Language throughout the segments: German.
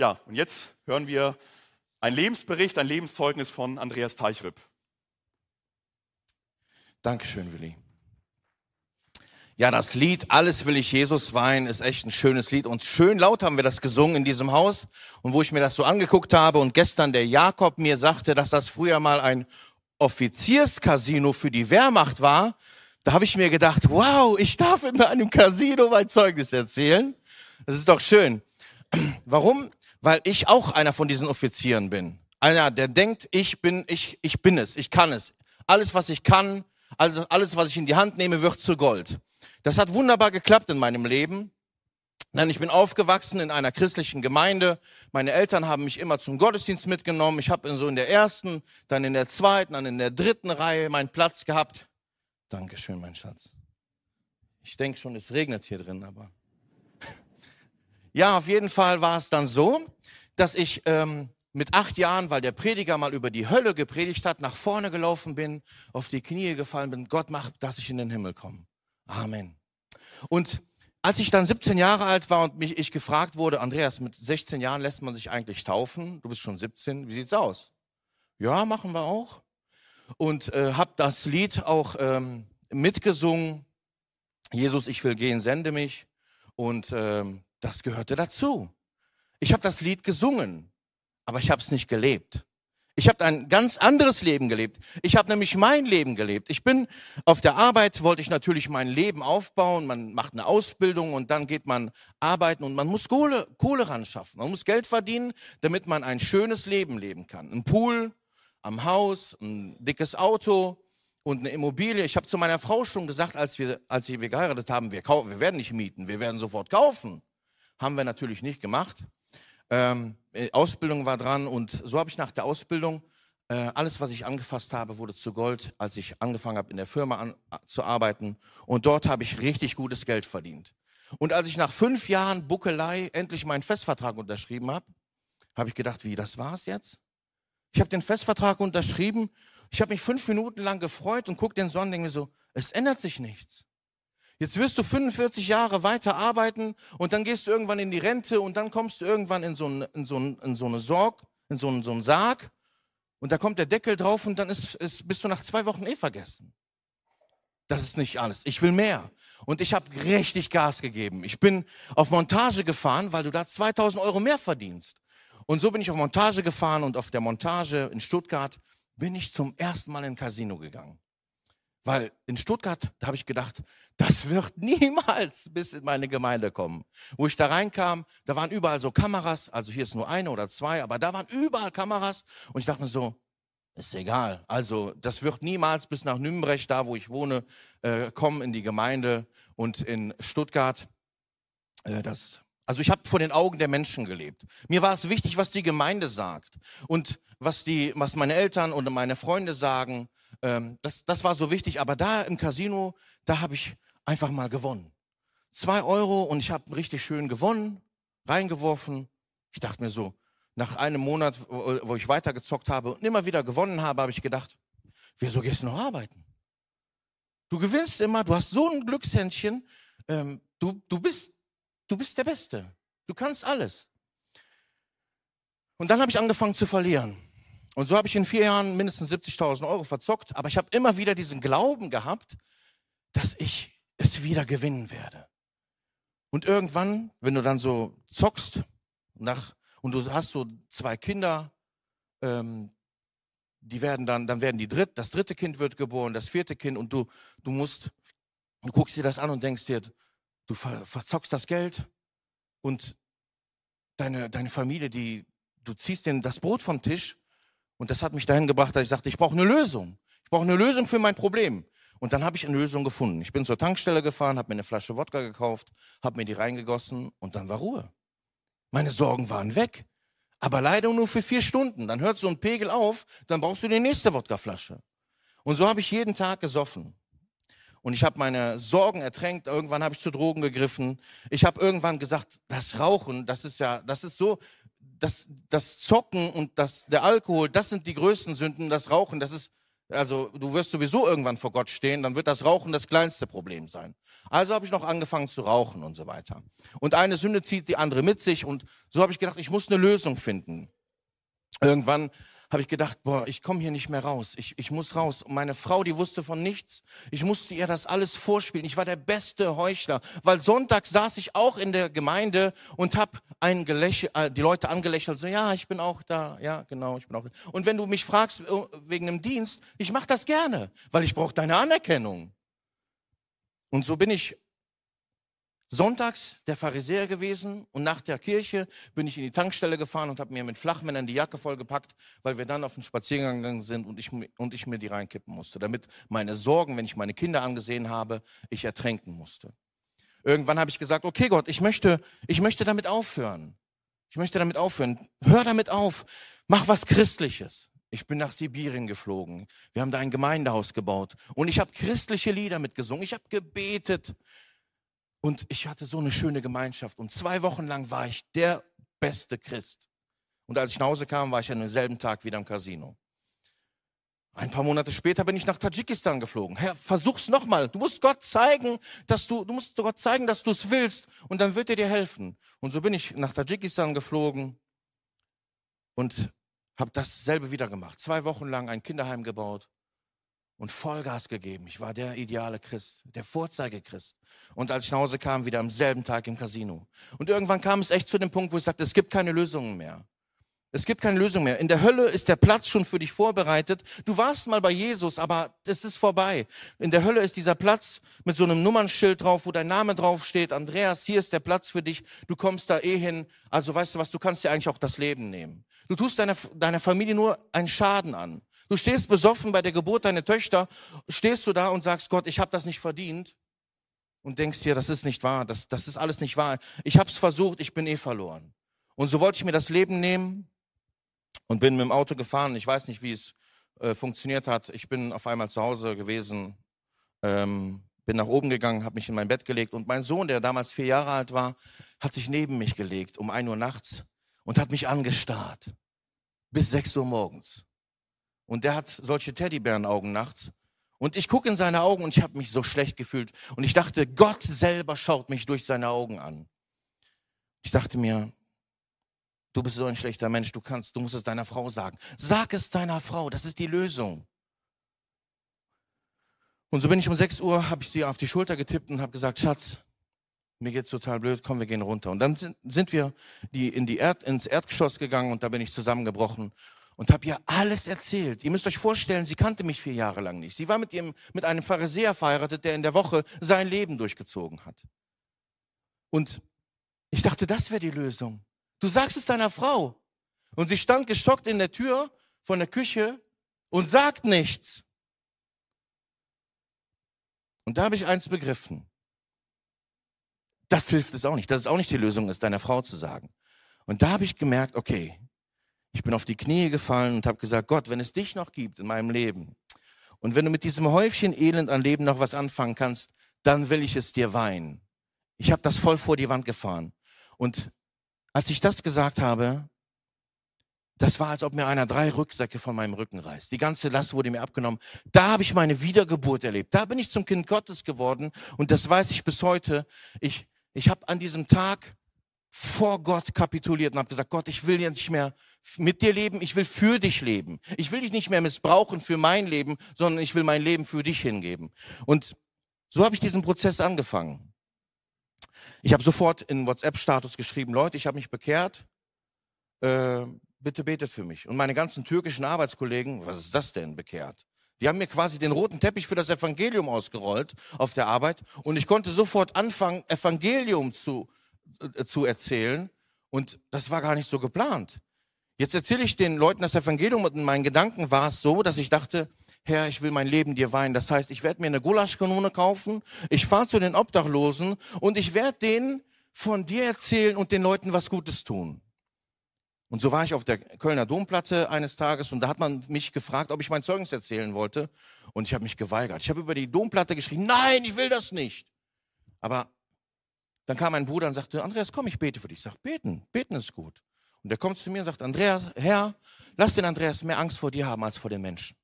Ja, und jetzt hören wir einen Lebensbericht, ein Lebenszeugnis von Andreas Teichripp. Dankeschön, Willi. Ja, das Lied Alles will ich Jesus weinen ist echt ein schönes Lied und schön laut haben wir das gesungen in diesem Haus und wo ich mir das so angeguckt habe und gestern der Jakob mir sagte, dass das früher mal ein Offizierscasino für die Wehrmacht war, da habe ich mir gedacht, wow, ich darf in einem Casino mein Zeugnis erzählen. Das ist doch schön. Warum? Weil ich auch einer von diesen Offizieren bin. Einer, der denkt, ich bin, ich, ich bin es, ich kann es. Alles, was ich kann, also alles, was ich in die Hand nehme, wird zu Gold. Das hat wunderbar geklappt in meinem Leben. Nein, ich bin aufgewachsen in einer christlichen Gemeinde. Meine Eltern haben mich immer zum Gottesdienst mitgenommen. Ich habe so in der ersten, dann in der zweiten, dann in der dritten Reihe meinen Platz gehabt. Dankeschön, mein Schatz. Ich denke schon, es regnet hier drin, aber. Ja, auf jeden Fall war es dann so, dass ich ähm, mit acht Jahren, weil der Prediger mal über die Hölle gepredigt hat, nach vorne gelaufen bin, auf die Knie gefallen bin. Gott macht, dass ich in den Himmel komme. Amen. Und als ich dann 17 Jahre alt war und mich ich gefragt wurde, Andreas, mit 16 Jahren lässt man sich eigentlich taufen? Du bist schon 17, wie sieht's aus? Ja, machen wir auch. Und äh, habe das Lied auch ähm, mitgesungen. Jesus, ich will gehen, sende mich. Und ähm, das gehörte dazu. Ich habe das Lied gesungen, aber ich habe es nicht gelebt. Ich habe ein ganz anderes Leben gelebt. Ich habe nämlich mein Leben gelebt. Ich bin auf der Arbeit, wollte ich natürlich mein Leben aufbauen. Man macht eine Ausbildung und dann geht man arbeiten und man muss Kohle, Kohle ran schaffen. Man muss Geld verdienen, damit man ein schönes Leben leben kann. Ein Pool am Haus, ein dickes Auto und eine Immobilie. Ich habe zu meiner Frau schon gesagt, als wir, als wir geheiratet haben, wir, kaufen, wir werden nicht mieten, wir werden sofort kaufen. Haben wir natürlich nicht gemacht. Ähm, äh, Ausbildung war dran und so habe ich nach der Ausbildung äh, alles, was ich angefasst habe, wurde zu Gold, als ich angefangen habe, in der Firma an, zu arbeiten. Und dort habe ich richtig gutes Geld verdient. Und als ich nach fünf Jahren Buckelei endlich meinen Festvertrag unterschrieben habe, habe ich gedacht, wie, das war's jetzt? Ich habe den Festvertrag unterschrieben. Ich habe mich fünf Minuten lang gefreut und gucke den Sonnen und denke mir so, es ändert sich nichts. Jetzt wirst du 45 Jahre weiter arbeiten und dann gehst du irgendwann in die Rente und dann kommst du irgendwann in so, ein, in so, ein, in so eine Sorg, in so, ein, so einen Sarg und da kommt der Deckel drauf und dann ist, ist, bist du nach zwei Wochen eh vergessen. Das ist nicht alles. Ich will mehr. Und ich habe richtig Gas gegeben. Ich bin auf Montage gefahren, weil du da 2000 Euro mehr verdienst. Und so bin ich auf Montage gefahren und auf der Montage in Stuttgart bin ich zum ersten Mal in ein Casino gegangen. Weil in Stuttgart, da habe ich gedacht, das wird niemals bis in meine Gemeinde kommen. Wo ich da reinkam, da waren überall so Kameras, also hier ist nur eine oder zwei, aber da waren überall Kameras und ich dachte mir so, ist egal. Also das wird niemals bis nach Nürnberg, da wo ich wohne, äh, kommen in die Gemeinde und in Stuttgart. Äh, das, also ich habe vor den Augen der Menschen gelebt. Mir war es wichtig, was die Gemeinde sagt und was die, was meine Eltern und meine Freunde sagen ähm, das, das war so wichtig. Aber da im Casino, da habe ich einfach mal gewonnen. Zwei Euro und ich habe richtig schön gewonnen, reingeworfen. Ich dachte mir so, nach einem Monat, wo ich weitergezockt habe und immer wieder gewonnen habe, habe ich gedacht, wieso gehst du noch arbeiten? Du gewinnst immer, du hast so ein Glückshändchen, ähm, du, du, bist, du bist der Beste. Du kannst alles. Und dann habe ich angefangen zu verlieren. Und so habe ich in vier Jahren mindestens 70.000 Euro verzockt, aber ich habe immer wieder diesen Glauben gehabt, dass ich es wieder gewinnen werde. Und irgendwann, wenn du dann so zockst nach, und du hast so zwei Kinder, ähm, die werden dann, dann werden die dritt, das dritte Kind wird geboren, das vierte Kind und du, du musst, du guckst dir das an und denkst dir, du ver, verzockst das Geld und deine, deine Familie, die, du ziehst den, das Brot vom Tisch und das hat mich dahin gebracht, dass ich sagte, ich brauche eine Lösung. Ich brauche eine Lösung für mein Problem. Und dann habe ich eine Lösung gefunden. Ich bin zur Tankstelle gefahren, habe mir eine Flasche Wodka gekauft, habe mir die reingegossen und dann war Ruhe. Meine Sorgen waren weg. Aber leider nur für vier Stunden. Dann hört so ein Pegel auf, dann brauchst du die nächste Wodkaflasche. Und so habe ich jeden Tag gesoffen. Und ich habe meine Sorgen ertränkt. Irgendwann habe ich zu Drogen gegriffen. Ich habe irgendwann gesagt, das Rauchen, das ist ja, das ist so, das, das Zocken und das, der Alkohol, das sind die größten Sünden. Das Rauchen, das ist, Also du wirst sowieso irgendwann vor Gott stehen, dann wird das Rauchen das kleinste Problem sein. Also habe ich noch angefangen zu rauchen und so weiter. Und eine Sünde zieht die andere mit sich und so habe ich gedacht, ich muss eine Lösung finden. Irgendwann habe ich gedacht, boah, ich komme hier nicht mehr raus. Ich, ich muss raus. Und meine Frau, die wusste von nichts. Ich musste ihr das alles vorspielen. Ich war der beste Heuchler, weil Sonntag saß ich auch in der Gemeinde und habe ein Gelächel, äh, die Leute angelächelt, so ja, ich bin auch da, ja, genau, ich bin auch. Da. Und wenn du mich fragst äh, wegen einem Dienst, ich mache das gerne, weil ich brauche deine Anerkennung. Und so bin ich sonntags der Pharisäer gewesen und nach der Kirche bin ich in die Tankstelle gefahren und habe mir mit Flachmännern die Jacke vollgepackt, weil wir dann auf den Spaziergang gegangen sind und ich, und ich mir die reinkippen musste, damit meine Sorgen, wenn ich meine Kinder angesehen habe, ich ertränken musste. Irgendwann habe ich gesagt, okay Gott, ich möchte, ich möchte damit aufhören. Ich möchte damit aufhören. Hör damit auf. Mach was Christliches. Ich bin nach Sibirien geflogen. Wir haben da ein Gemeindehaus gebaut und ich habe christliche Lieder mitgesungen. Ich habe gebetet. Und ich hatte so eine schöne Gemeinschaft. Und zwei Wochen lang war ich der beste Christ. Und als ich nach Hause kam, war ich an demselben Tag wieder im Casino. Ein paar Monate später bin ich nach Tadschikistan geflogen. Herr, versuch's nochmal. Du musst Gott zeigen, dass du, du musst Gott zeigen, dass du es willst. Und dann wird er dir helfen. Und so bin ich nach Tadschikistan geflogen und habe dasselbe wieder gemacht. Zwei Wochen lang ein Kinderheim gebaut und Vollgas gegeben. Ich war der ideale Christ, der Vorzeigechrist. Und als ich nach Hause kam, wieder am selben Tag im Casino. Und irgendwann kam es echt zu dem Punkt, wo ich sagte, es gibt keine Lösungen mehr. Es gibt keine Lösung mehr. In der Hölle ist der Platz schon für dich vorbereitet. Du warst mal bei Jesus, aber das ist vorbei. In der Hölle ist dieser Platz mit so einem Nummernschild drauf, wo dein Name drauf steht. Andreas, hier ist der Platz für dich. Du kommst da eh hin. Also weißt du was, du kannst dir eigentlich auch das Leben nehmen. Du tust deiner, deiner Familie nur einen Schaden an. Du stehst besoffen bei der Geburt deiner Töchter, stehst du da und sagst, Gott, ich habe das nicht verdient. Und denkst dir, das ist nicht wahr, das, das ist alles nicht wahr. Ich habe es versucht, ich bin eh verloren. Und so wollte ich mir das Leben nehmen und bin mit dem Auto gefahren. Ich weiß nicht, wie es äh, funktioniert hat. Ich bin auf einmal zu Hause gewesen, ähm, bin nach oben gegangen, habe mich in mein Bett gelegt und mein Sohn, der damals vier Jahre alt war, hat sich neben mich gelegt um ein Uhr nachts und hat mich angestarrt bis sechs Uhr morgens. Und der hat solche Teddybärenaugen nachts. Und ich gucke in seine Augen und ich habe mich so schlecht gefühlt. Und ich dachte, Gott selber schaut mich durch seine Augen an. Ich dachte mir, du bist so ein schlechter Mensch, du kannst, du musst es deiner Frau sagen. Sag es deiner Frau, das ist die Lösung. Und so bin ich um 6 Uhr, habe ich sie auf die Schulter getippt und habe gesagt, Schatz, mir geht's total blöd, komm, wir gehen runter. Und dann sind, wir die, in die Erd, ins Erdgeschoss gegangen und da bin ich zusammengebrochen und habe ihr alles erzählt. Ihr müsst euch vorstellen, sie kannte mich vier Jahre lang nicht. Sie war mit, ihrem, mit einem Pharisäer verheiratet, der in der Woche sein Leben durchgezogen hat. Und ich dachte, das wäre die Lösung. Du sagst es deiner Frau. Und sie stand geschockt in der Tür von der Küche und sagt nichts. Und da habe ich eins begriffen. Das hilft es auch nicht. Das ist auch nicht die Lösung, es deiner Frau zu sagen. Und da habe ich gemerkt, okay, ich bin auf die Knie gefallen und habe gesagt, Gott, wenn es dich noch gibt in meinem Leben und wenn du mit diesem Häufchen Elend an Leben noch was anfangen kannst, dann will ich es dir weinen. Ich habe das voll vor die Wand gefahren. Und als ich das gesagt habe, das war, als ob mir einer drei Rücksäcke von meinem Rücken reißt. Die ganze Last wurde mir abgenommen. Da habe ich meine Wiedergeburt erlebt. Da bin ich zum Kind Gottes geworden. Und das weiß ich bis heute. Ich, ich habe an diesem Tag vor Gott kapituliert und habe gesagt, Gott, ich will jetzt nicht mehr mit dir leben, ich will für dich leben. Ich will dich nicht mehr missbrauchen für mein Leben, sondern ich will mein Leben für dich hingeben. Und so habe ich diesen Prozess angefangen. Ich habe sofort in WhatsApp-Status geschrieben, Leute, ich habe mich bekehrt, äh, bitte betet für mich. Und meine ganzen türkischen Arbeitskollegen, was ist das denn, bekehrt? Die haben mir quasi den roten Teppich für das Evangelium ausgerollt auf der Arbeit und ich konnte sofort anfangen, Evangelium zu äh, zu erzählen. Und das war gar nicht so geplant. Jetzt erzähle ich den Leuten das Evangelium und in meinen Gedanken war es so, dass ich dachte, Herr, ich will mein Leben dir weihen. Das heißt, ich werde mir eine Gulaschkanone kaufen, ich fahre zu den Obdachlosen und ich werde denen von dir erzählen und den Leuten was Gutes tun. Und so war ich auf der Kölner Domplatte eines Tages und da hat man mich gefragt, ob ich mein Zeugnis erzählen wollte. Und ich habe mich geweigert. Ich habe über die Domplatte geschrien, nein, ich will das nicht. Aber dann kam ein Bruder und sagte, Andreas, komm, ich bete für dich. Ich sage, beten, beten ist gut. Und er kommt zu mir und sagt, Andreas, Herr, lass den Andreas mehr Angst vor dir haben als vor den Menschen.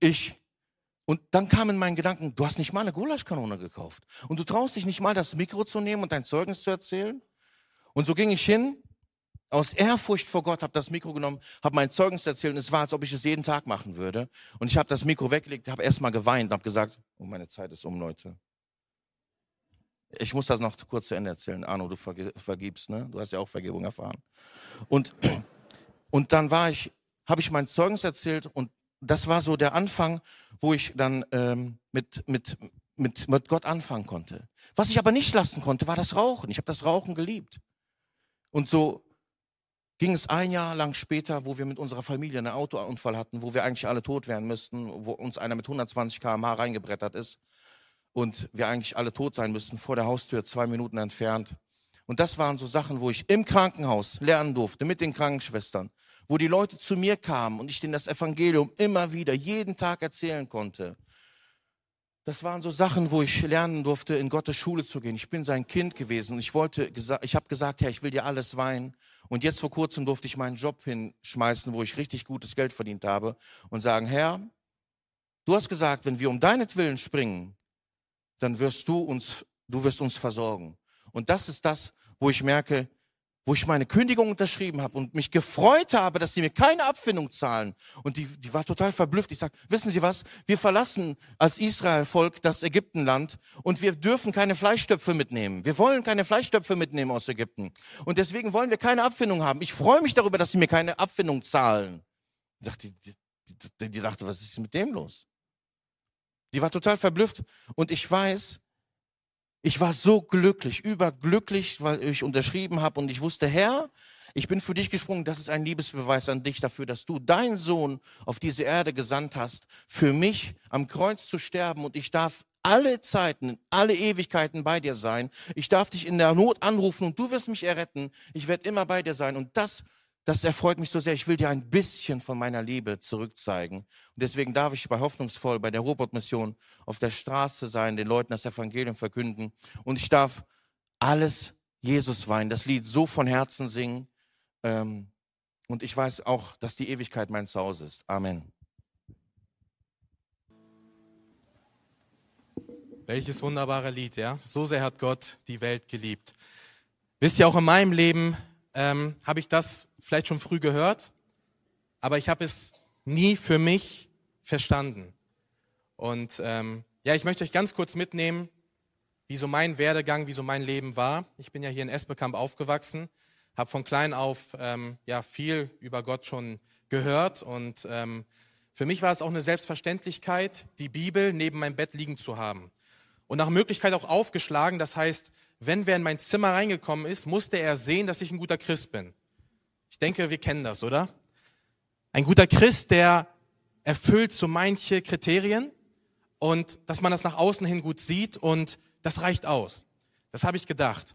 ich, und dann kam in meinen Gedanken, du hast nicht mal eine Gulaschkanone gekauft. Und du traust dich nicht mal, das Mikro zu nehmen und dein Zeugnis zu erzählen. Und so ging ich hin, aus Ehrfurcht vor Gott, habe das Mikro genommen, habe mein Zeugnis erzählt und es war, als ob ich es jeden Tag machen würde. Und ich habe das Mikro weggelegt, habe erstmal geweint und habe gesagt, oh, meine Zeit ist um, Leute. Ich muss das noch kurz zu Ende erzählen. Arno, du vergibst, ne? Du hast ja auch Vergebung erfahren. Und, und dann war ich, habe ich mein Zeugnis erzählt und das war so der Anfang, wo ich dann ähm, mit, mit, mit, mit Gott anfangen konnte. Was ich aber nicht lassen konnte, war das Rauchen. Ich habe das Rauchen geliebt. Und so ging es ein Jahr lang später, wo wir mit unserer Familie einen Autounfall hatten, wo wir eigentlich alle tot werden müssten, wo uns einer mit 120 km/h reingebrettert ist und wir eigentlich alle tot sein müssten, vor der Haustür, zwei Minuten entfernt. Und das waren so Sachen, wo ich im Krankenhaus lernen durfte, mit den Krankenschwestern, wo die Leute zu mir kamen und ich denen das Evangelium immer wieder, jeden Tag erzählen konnte. Das waren so Sachen, wo ich lernen durfte, in Gottes Schule zu gehen. Ich bin sein Kind gewesen und ich wollte, ich habe gesagt, Herr, ich will dir alles weinen. Und jetzt vor kurzem durfte ich meinen Job hinschmeißen, wo ich richtig gutes Geld verdient habe und sagen, Herr, du hast gesagt, wenn wir um deinetwillen springen, dann wirst du uns, du wirst uns versorgen. Und das ist das, wo ich merke, wo ich meine Kündigung unterschrieben habe und mich gefreut habe, dass sie mir keine Abfindung zahlen. Und die, die war total verblüfft. Ich sage, wissen Sie was? Wir verlassen als Israel-Volk das Ägyptenland und wir dürfen keine Fleischstöpfe mitnehmen. Wir wollen keine Fleischstöpfe mitnehmen aus Ägypten. Und deswegen wollen wir keine Abfindung haben. Ich freue mich darüber, dass sie mir keine Abfindung zahlen. Ich dachte, die, die, die dachte, was ist mit dem los? Die war total verblüfft. Und ich weiß, ich war so glücklich, überglücklich, weil ich unterschrieben habe und ich wusste, Herr, ich bin für dich gesprungen. Das ist ein Liebesbeweis an dich dafür, dass du deinen Sohn auf diese Erde gesandt hast, für mich am Kreuz zu sterben und ich darf alle Zeiten, alle Ewigkeiten bei dir sein. Ich darf dich in der Not anrufen und du wirst mich erretten. Ich werde immer bei dir sein und das das erfreut mich so sehr. Ich will dir ein bisschen von meiner Liebe zurückzeigen. Und deswegen darf ich bei Hoffnungsvoll, bei der Robotmission auf der Straße sein, den Leuten das Evangelium verkünden. Und ich darf alles Jesus weinen, das Lied so von Herzen singen. Ähm, und ich weiß auch, dass die Ewigkeit mein Zuhause ist. Amen. Welches wunderbare Lied, ja? So sehr hat Gott die Welt geliebt. Wisst ihr, auch in meinem Leben ähm, habe ich das vielleicht schon früh gehört, aber ich habe es nie für mich verstanden. Und ähm, ja, ich möchte euch ganz kurz mitnehmen, wie so mein Werdegang, wie so mein Leben war. Ich bin ja hier in Esbekamp aufgewachsen, habe von klein auf ähm, ja viel über Gott schon gehört und ähm, für mich war es auch eine Selbstverständlichkeit, die Bibel neben meinem Bett liegen zu haben und nach Möglichkeit auch aufgeschlagen. Das heißt, wenn wer in mein Zimmer reingekommen ist, musste er sehen, dass ich ein guter Christ bin. Ich denke, wir kennen das, oder? Ein guter Christ, der erfüllt so manche Kriterien und dass man das nach außen hin gut sieht und das reicht aus. Das habe ich gedacht.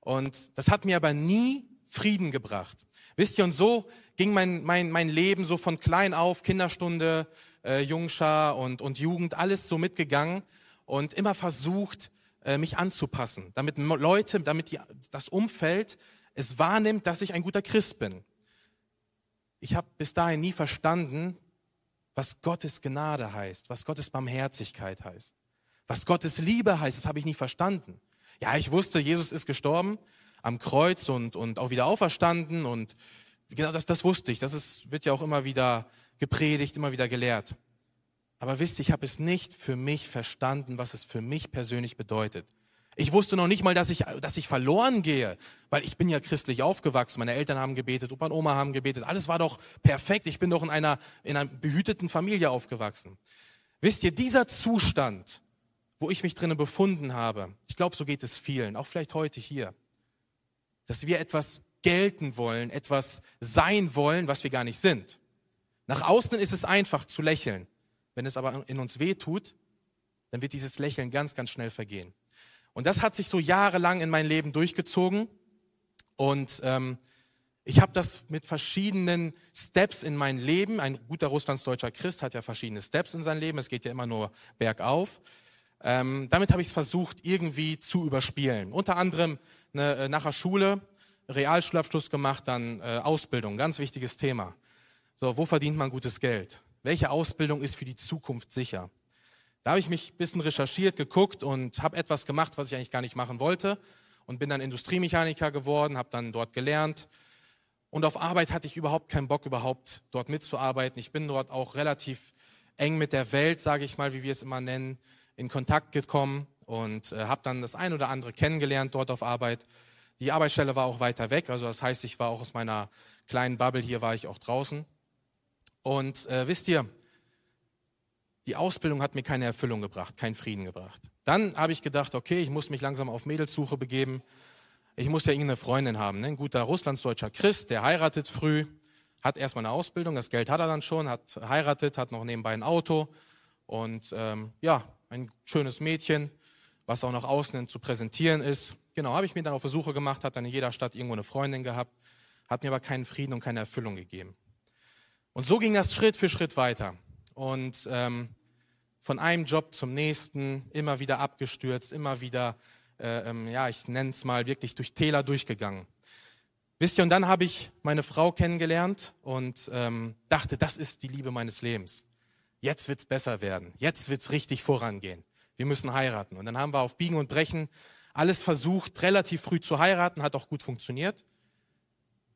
Und das hat mir aber nie Frieden gebracht. Wisst ihr, und so ging mein, mein, mein Leben so von klein auf, Kinderstunde, äh, Jungschar und, und Jugend, alles so mitgegangen und immer versucht, mich anzupassen, damit Leute, damit die, das Umfeld es wahrnimmt, dass ich ein guter Christ bin. Ich habe bis dahin nie verstanden, was Gottes Gnade heißt, was Gottes Barmherzigkeit heißt, was Gottes Liebe heißt, das habe ich nie verstanden. Ja, ich wusste, Jesus ist gestorben am Kreuz und, und auch wieder auferstanden und genau das, das wusste ich. Das ist, wird ja auch immer wieder gepredigt, immer wieder gelehrt. Aber wisst ihr, ich habe es nicht für mich verstanden, was es für mich persönlich bedeutet. Ich wusste noch nicht mal, dass ich, dass ich verloren gehe, weil ich bin ja christlich aufgewachsen. Meine Eltern haben gebetet, Opa und Oma haben gebetet. Alles war doch perfekt. Ich bin doch in einer, in einer behüteten Familie aufgewachsen. Wisst ihr, dieser Zustand, wo ich mich drinnen befunden habe, ich glaube, so geht es vielen, auch vielleicht heute hier, dass wir etwas gelten wollen, etwas sein wollen, was wir gar nicht sind. Nach außen ist es einfach zu lächeln. Wenn es aber in uns weh tut, dann wird dieses Lächeln ganz, ganz schnell vergehen. Und das hat sich so jahrelang in mein Leben durchgezogen. Und ähm, ich habe das mit verschiedenen Steps in mein Leben. Ein guter russlandsdeutscher Christ hat ja verschiedene Steps in sein Leben. Es geht ja immer nur bergauf. Ähm, damit habe ich es versucht, irgendwie zu überspielen. Unter anderem eine, äh, nach der Schule Realschulabschluss gemacht, dann äh, Ausbildung, ganz wichtiges Thema. So, wo verdient man gutes Geld? Welche Ausbildung ist für die Zukunft sicher? Da habe ich mich ein bisschen recherchiert, geguckt und habe etwas gemacht, was ich eigentlich gar nicht machen wollte und bin dann Industriemechaniker geworden, habe dann dort gelernt. Und auf Arbeit hatte ich überhaupt keinen Bock, überhaupt dort mitzuarbeiten. Ich bin dort auch relativ eng mit der Welt, sage ich mal, wie wir es immer nennen, in Kontakt gekommen und äh, habe dann das ein oder andere kennengelernt dort auf Arbeit. Die Arbeitsstelle war auch weiter weg, also das heißt, ich war auch aus meiner kleinen Bubble hier, war ich auch draußen. Und äh, wisst ihr, die Ausbildung hat mir keine Erfüllung gebracht, keinen Frieden gebracht. Dann habe ich gedacht, okay, ich muss mich langsam auf Mädelssuche begeben. Ich muss ja irgendeine Freundin haben. Ne? Ein guter russlandsdeutscher Christ, der heiratet früh, hat erstmal eine Ausbildung, das Geld hat er dann schon, hat heiratet, hat noch nebenbei ein Auto und ähm, ja, ein schönes Mädchen, was auch nach außen zu präsentieren ist. Genau, habe ich mir dann auf Versuche gemacht, hat dann in jeder Stadt irgendwo eine Freundin gehabt, hat mir aber keinen Frieden und keine Erfüllung gegeben. Und so ging das Schritt für Schritt weiter. Und ähm, von einem Job zum nächsten, immer wieder abgestürzt, immer wieder, äh, ähm, ja, ich nenne es mal wirklich durch Täler durchgegangen. Wisst ihr, und dann habe ich meine Frau kennengelernt und ähm, dachte, das ist die Liebe meines Lebens. Jetzt wird's besser werden. Jetzt wird's richtig vorangehen. Wir müssen heiraten. Und dann haben wir auf Biegen und Brechen alles versucht, relativ früh zu heiraten, hat auch gut funktioniert,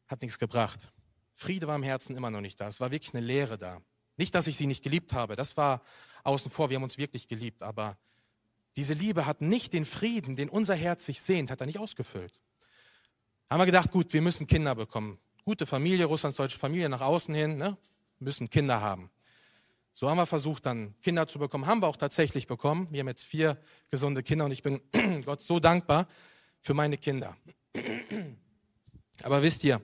hat nichts gebracht. Friede war im Herzen immer noch nicht da. Es war wirklich eine Leere da. Nicht, dass ich sie nicht geliebt habe, das war außen vor, wir haben uns wirklich geliebt, aber diese Liebe hat nicht den Frieden, den unser Herz sich sehnt, hat er nicht ausgefüllt. Haben wir gedacht, gut, wir müssen Kinder bekommen. Gute Familie, russlandsdeutsche Familie nach außen hin, ne? müssen Kinder haben. So haben wir versucht, dann Kinder zu bekommen, haben wir auch tatsächlich bekommen. Wir haben jetzt vier gesunde Kinder und ich bin Gott so dankbar für meine Kinder. Aber wisst ihr,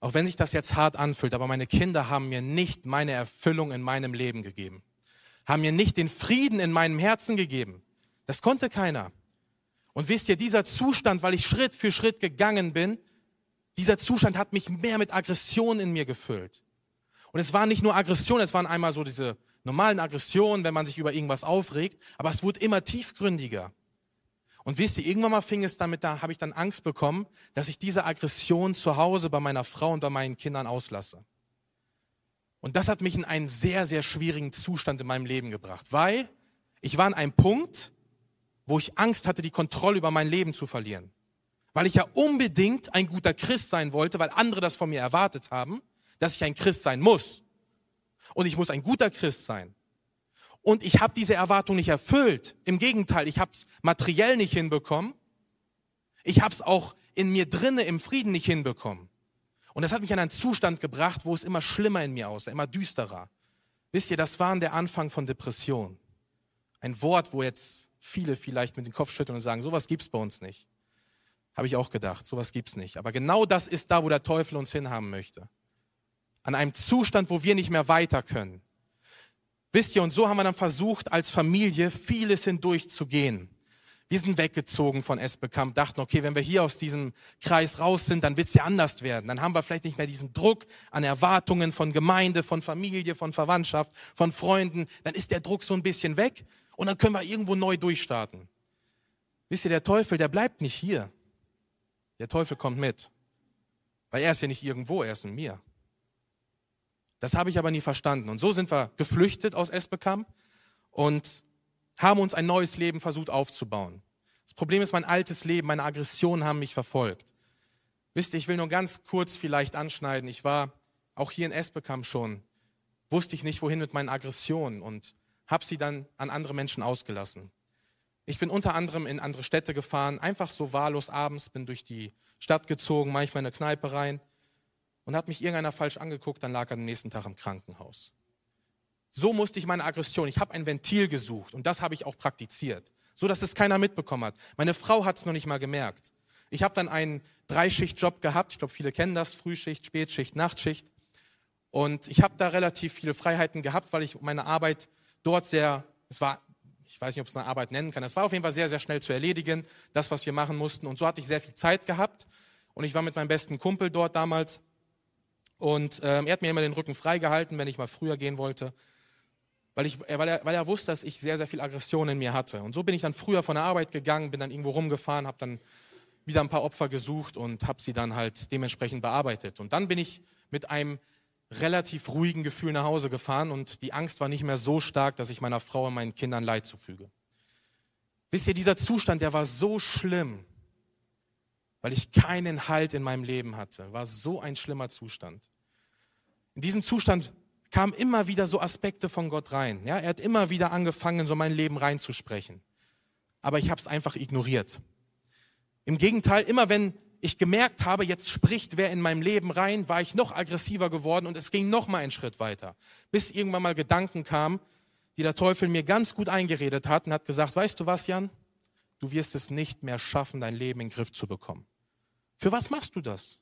auch wenn sich das jetzt hart anfühlt, aber meine Kinder haben mir nicht meine Erfüllung in meinem Leben gegeben. Haben mir nicht den Frieden in meinem Herzen gegeben. Das konnte keiner. Und wisst ihr, dieser Zustand, weil ich Schritt für Schritt gegangen bin, dieser Zustand hat mich mehr mit Aggression in mir gefüllt. Und es war nicht nur Aggression, es waren einmal so diese normalen Aggressionen, wenn man sich über irgendwas aufregt, aber es wurde immer tiefgründiger. Und wisst ihr, irgendwann mal fing es damit, da habe ich dann Angst bekommen, dass ich diese Aggression zu Hause bei meiner Frau und bei meinen Kindern auslasse. Und das hat mich in einen sehr, sehr schwierigen Zustand in meinem Leben gebracht, weil ich war an einem Punkt, wo ich Angst hatte, die Kontrolle über mein Leben zu verlieren. Weil ich ja unbedingt ein guter Christ sein wollte, weil andere das von mir erwartet haben, dass ich ein Christ sein muss. Und ich muss ein guter Christ sein. Und ich habe diese Erwartung nicht erfüllt. Im Gegenteil, ich habe es materiell nicht hinbekommen. Ich habe es auch in mir drinne im Frieden nicht hinbekommen. Und das hat mich an einen Zustand gebracht, wo es immer schlimmer in mir aussah, immer düsterer. Wisst ihr, das war der Anfang von Depression. Ein Wort, wo jetzt viele vielleicht mit dem Kopf schütteln und sagen, sowas gibt's bei uns nicht. Habe ich auch gedacht, sowas gibt's nicht. Aber genau das ist da, wo der Teufel uns hinhaben möchte. An einem Zustand, wo wir nicht mehr weiter können. Wisst ihr, und so haben wir dann versucht, als Familie vieles hindurchzugehen. Wir sind weggezogen von Esbekamp, dachten, okay, wenn wir hier aus diesem Kreis raus sind, dann wird's ja anders werden. Dann haben wir vielleicht nicht mehr diesen Druck an Erwartungen von Gemeinde, von Familie, von Verwandtschaft, von Freunden. Dann ist der Druck so ein bisschen weg und dann können wir irgendwo neu durchstarten. Wisst ihr, der Teufel, der bleibt nicht hier. Der Teufel kommt mit. Weil er ist ja nicht irgendwo, er ist in mir. Das habe ich aber nie verstanden. Und so sind wir geflüchtet aus Esbekamp und haben uns ein neues Leben versucht aufzubauen. Das Problem ist, mein altes Leben, meine Aggressionen haben mich verfolgt. Wisst ihr, ich will nur ganz kurz vielleicht anschneiden. Ich war auch hier in Esbekamp schon, wusste ich nicht, wohin mit meinen Aggressionen und habe sie dann an andere Menschen ausgelassen. Ich bin unter anderem in andere Städte gefahren, einfach so wahllos abends, bin durch die Stadt gezogen, manchmal in eine Kneipe rein und hat mich irgendeiner falsch angeguckt, dann lag er am nächsten Tag im Krankenhaus. So musste ich meine Aggression, ich habe ein Ventil gesucht und das habe ich auch praktiziert, so dass es keiner mitbekommen hat. Meine Frau hat es noch nicht mal gemerkt. Ich habe dann einen Dreischichtjob gehabt, ich glaube, viele kennen das, Frühschicht, Spätschicht, Nachtschicht. Und ich habe da relativ viele Freiheiten gehabt, weil ich meine Arbeit dort sehr, es war, ich weiß nicht, ob es eine Arbeit nennen kann, es war auf jeden Fall sehr, sehr schnell zu erledigen, das, was wir machen mussten. Und so hatte ich sehr viel Zeit gehabt. Und ich war mit meinem besten Kumpel dort damals. Und ähm, er hat mir immer den Rücken freigehalten, wenn ich mal früher gehen wollte. Weil, ich, weil, er, weil er wusste, dass ich sehr, sehr viel Aggression in mir hatte. Und so bin ich dann früher von der Arbeit gegangen, bin dann irgendwo rumgefahren, habe dann wieder ein paar Opfer gesucht und habe sie dann halt dementsprechend bearbeitet. Und dann bin ich mit einem relativ ruhigen Gefühl nach Hause gefahren und die Angst war nicht mehr so stark, dass ich meiner Frau und meinen Kindern Leid zufüge. Wisst ihr, dieser Zustand, der war so schlimm, weil ich keinen Halt in meinem Leben hatte. War so ein schlimmer Zustand. In diesem Zustand kamen immer wieder so Aspekte von Gott rein. Ja, er hat immer wieder angefangen, so mein Leben reinzusprechen. Aber ich habe es einfach ignoriert. Im Gegenteil, immer wenn ich gemerkt habe, jetzt spricht wer in meinem Leben rein, war ich noch aggressiver geworden und es ging noch mal einen Schritt weiter, bis irgendwann mal Gedanken kamen, die der Teufel mir ganz gut eingeredet hat und hat gesagt, weißt du was, Jan? Du wirst es nicht mehr schaffen, dein Leben in den Griff zu bekommen. Für was machst du das?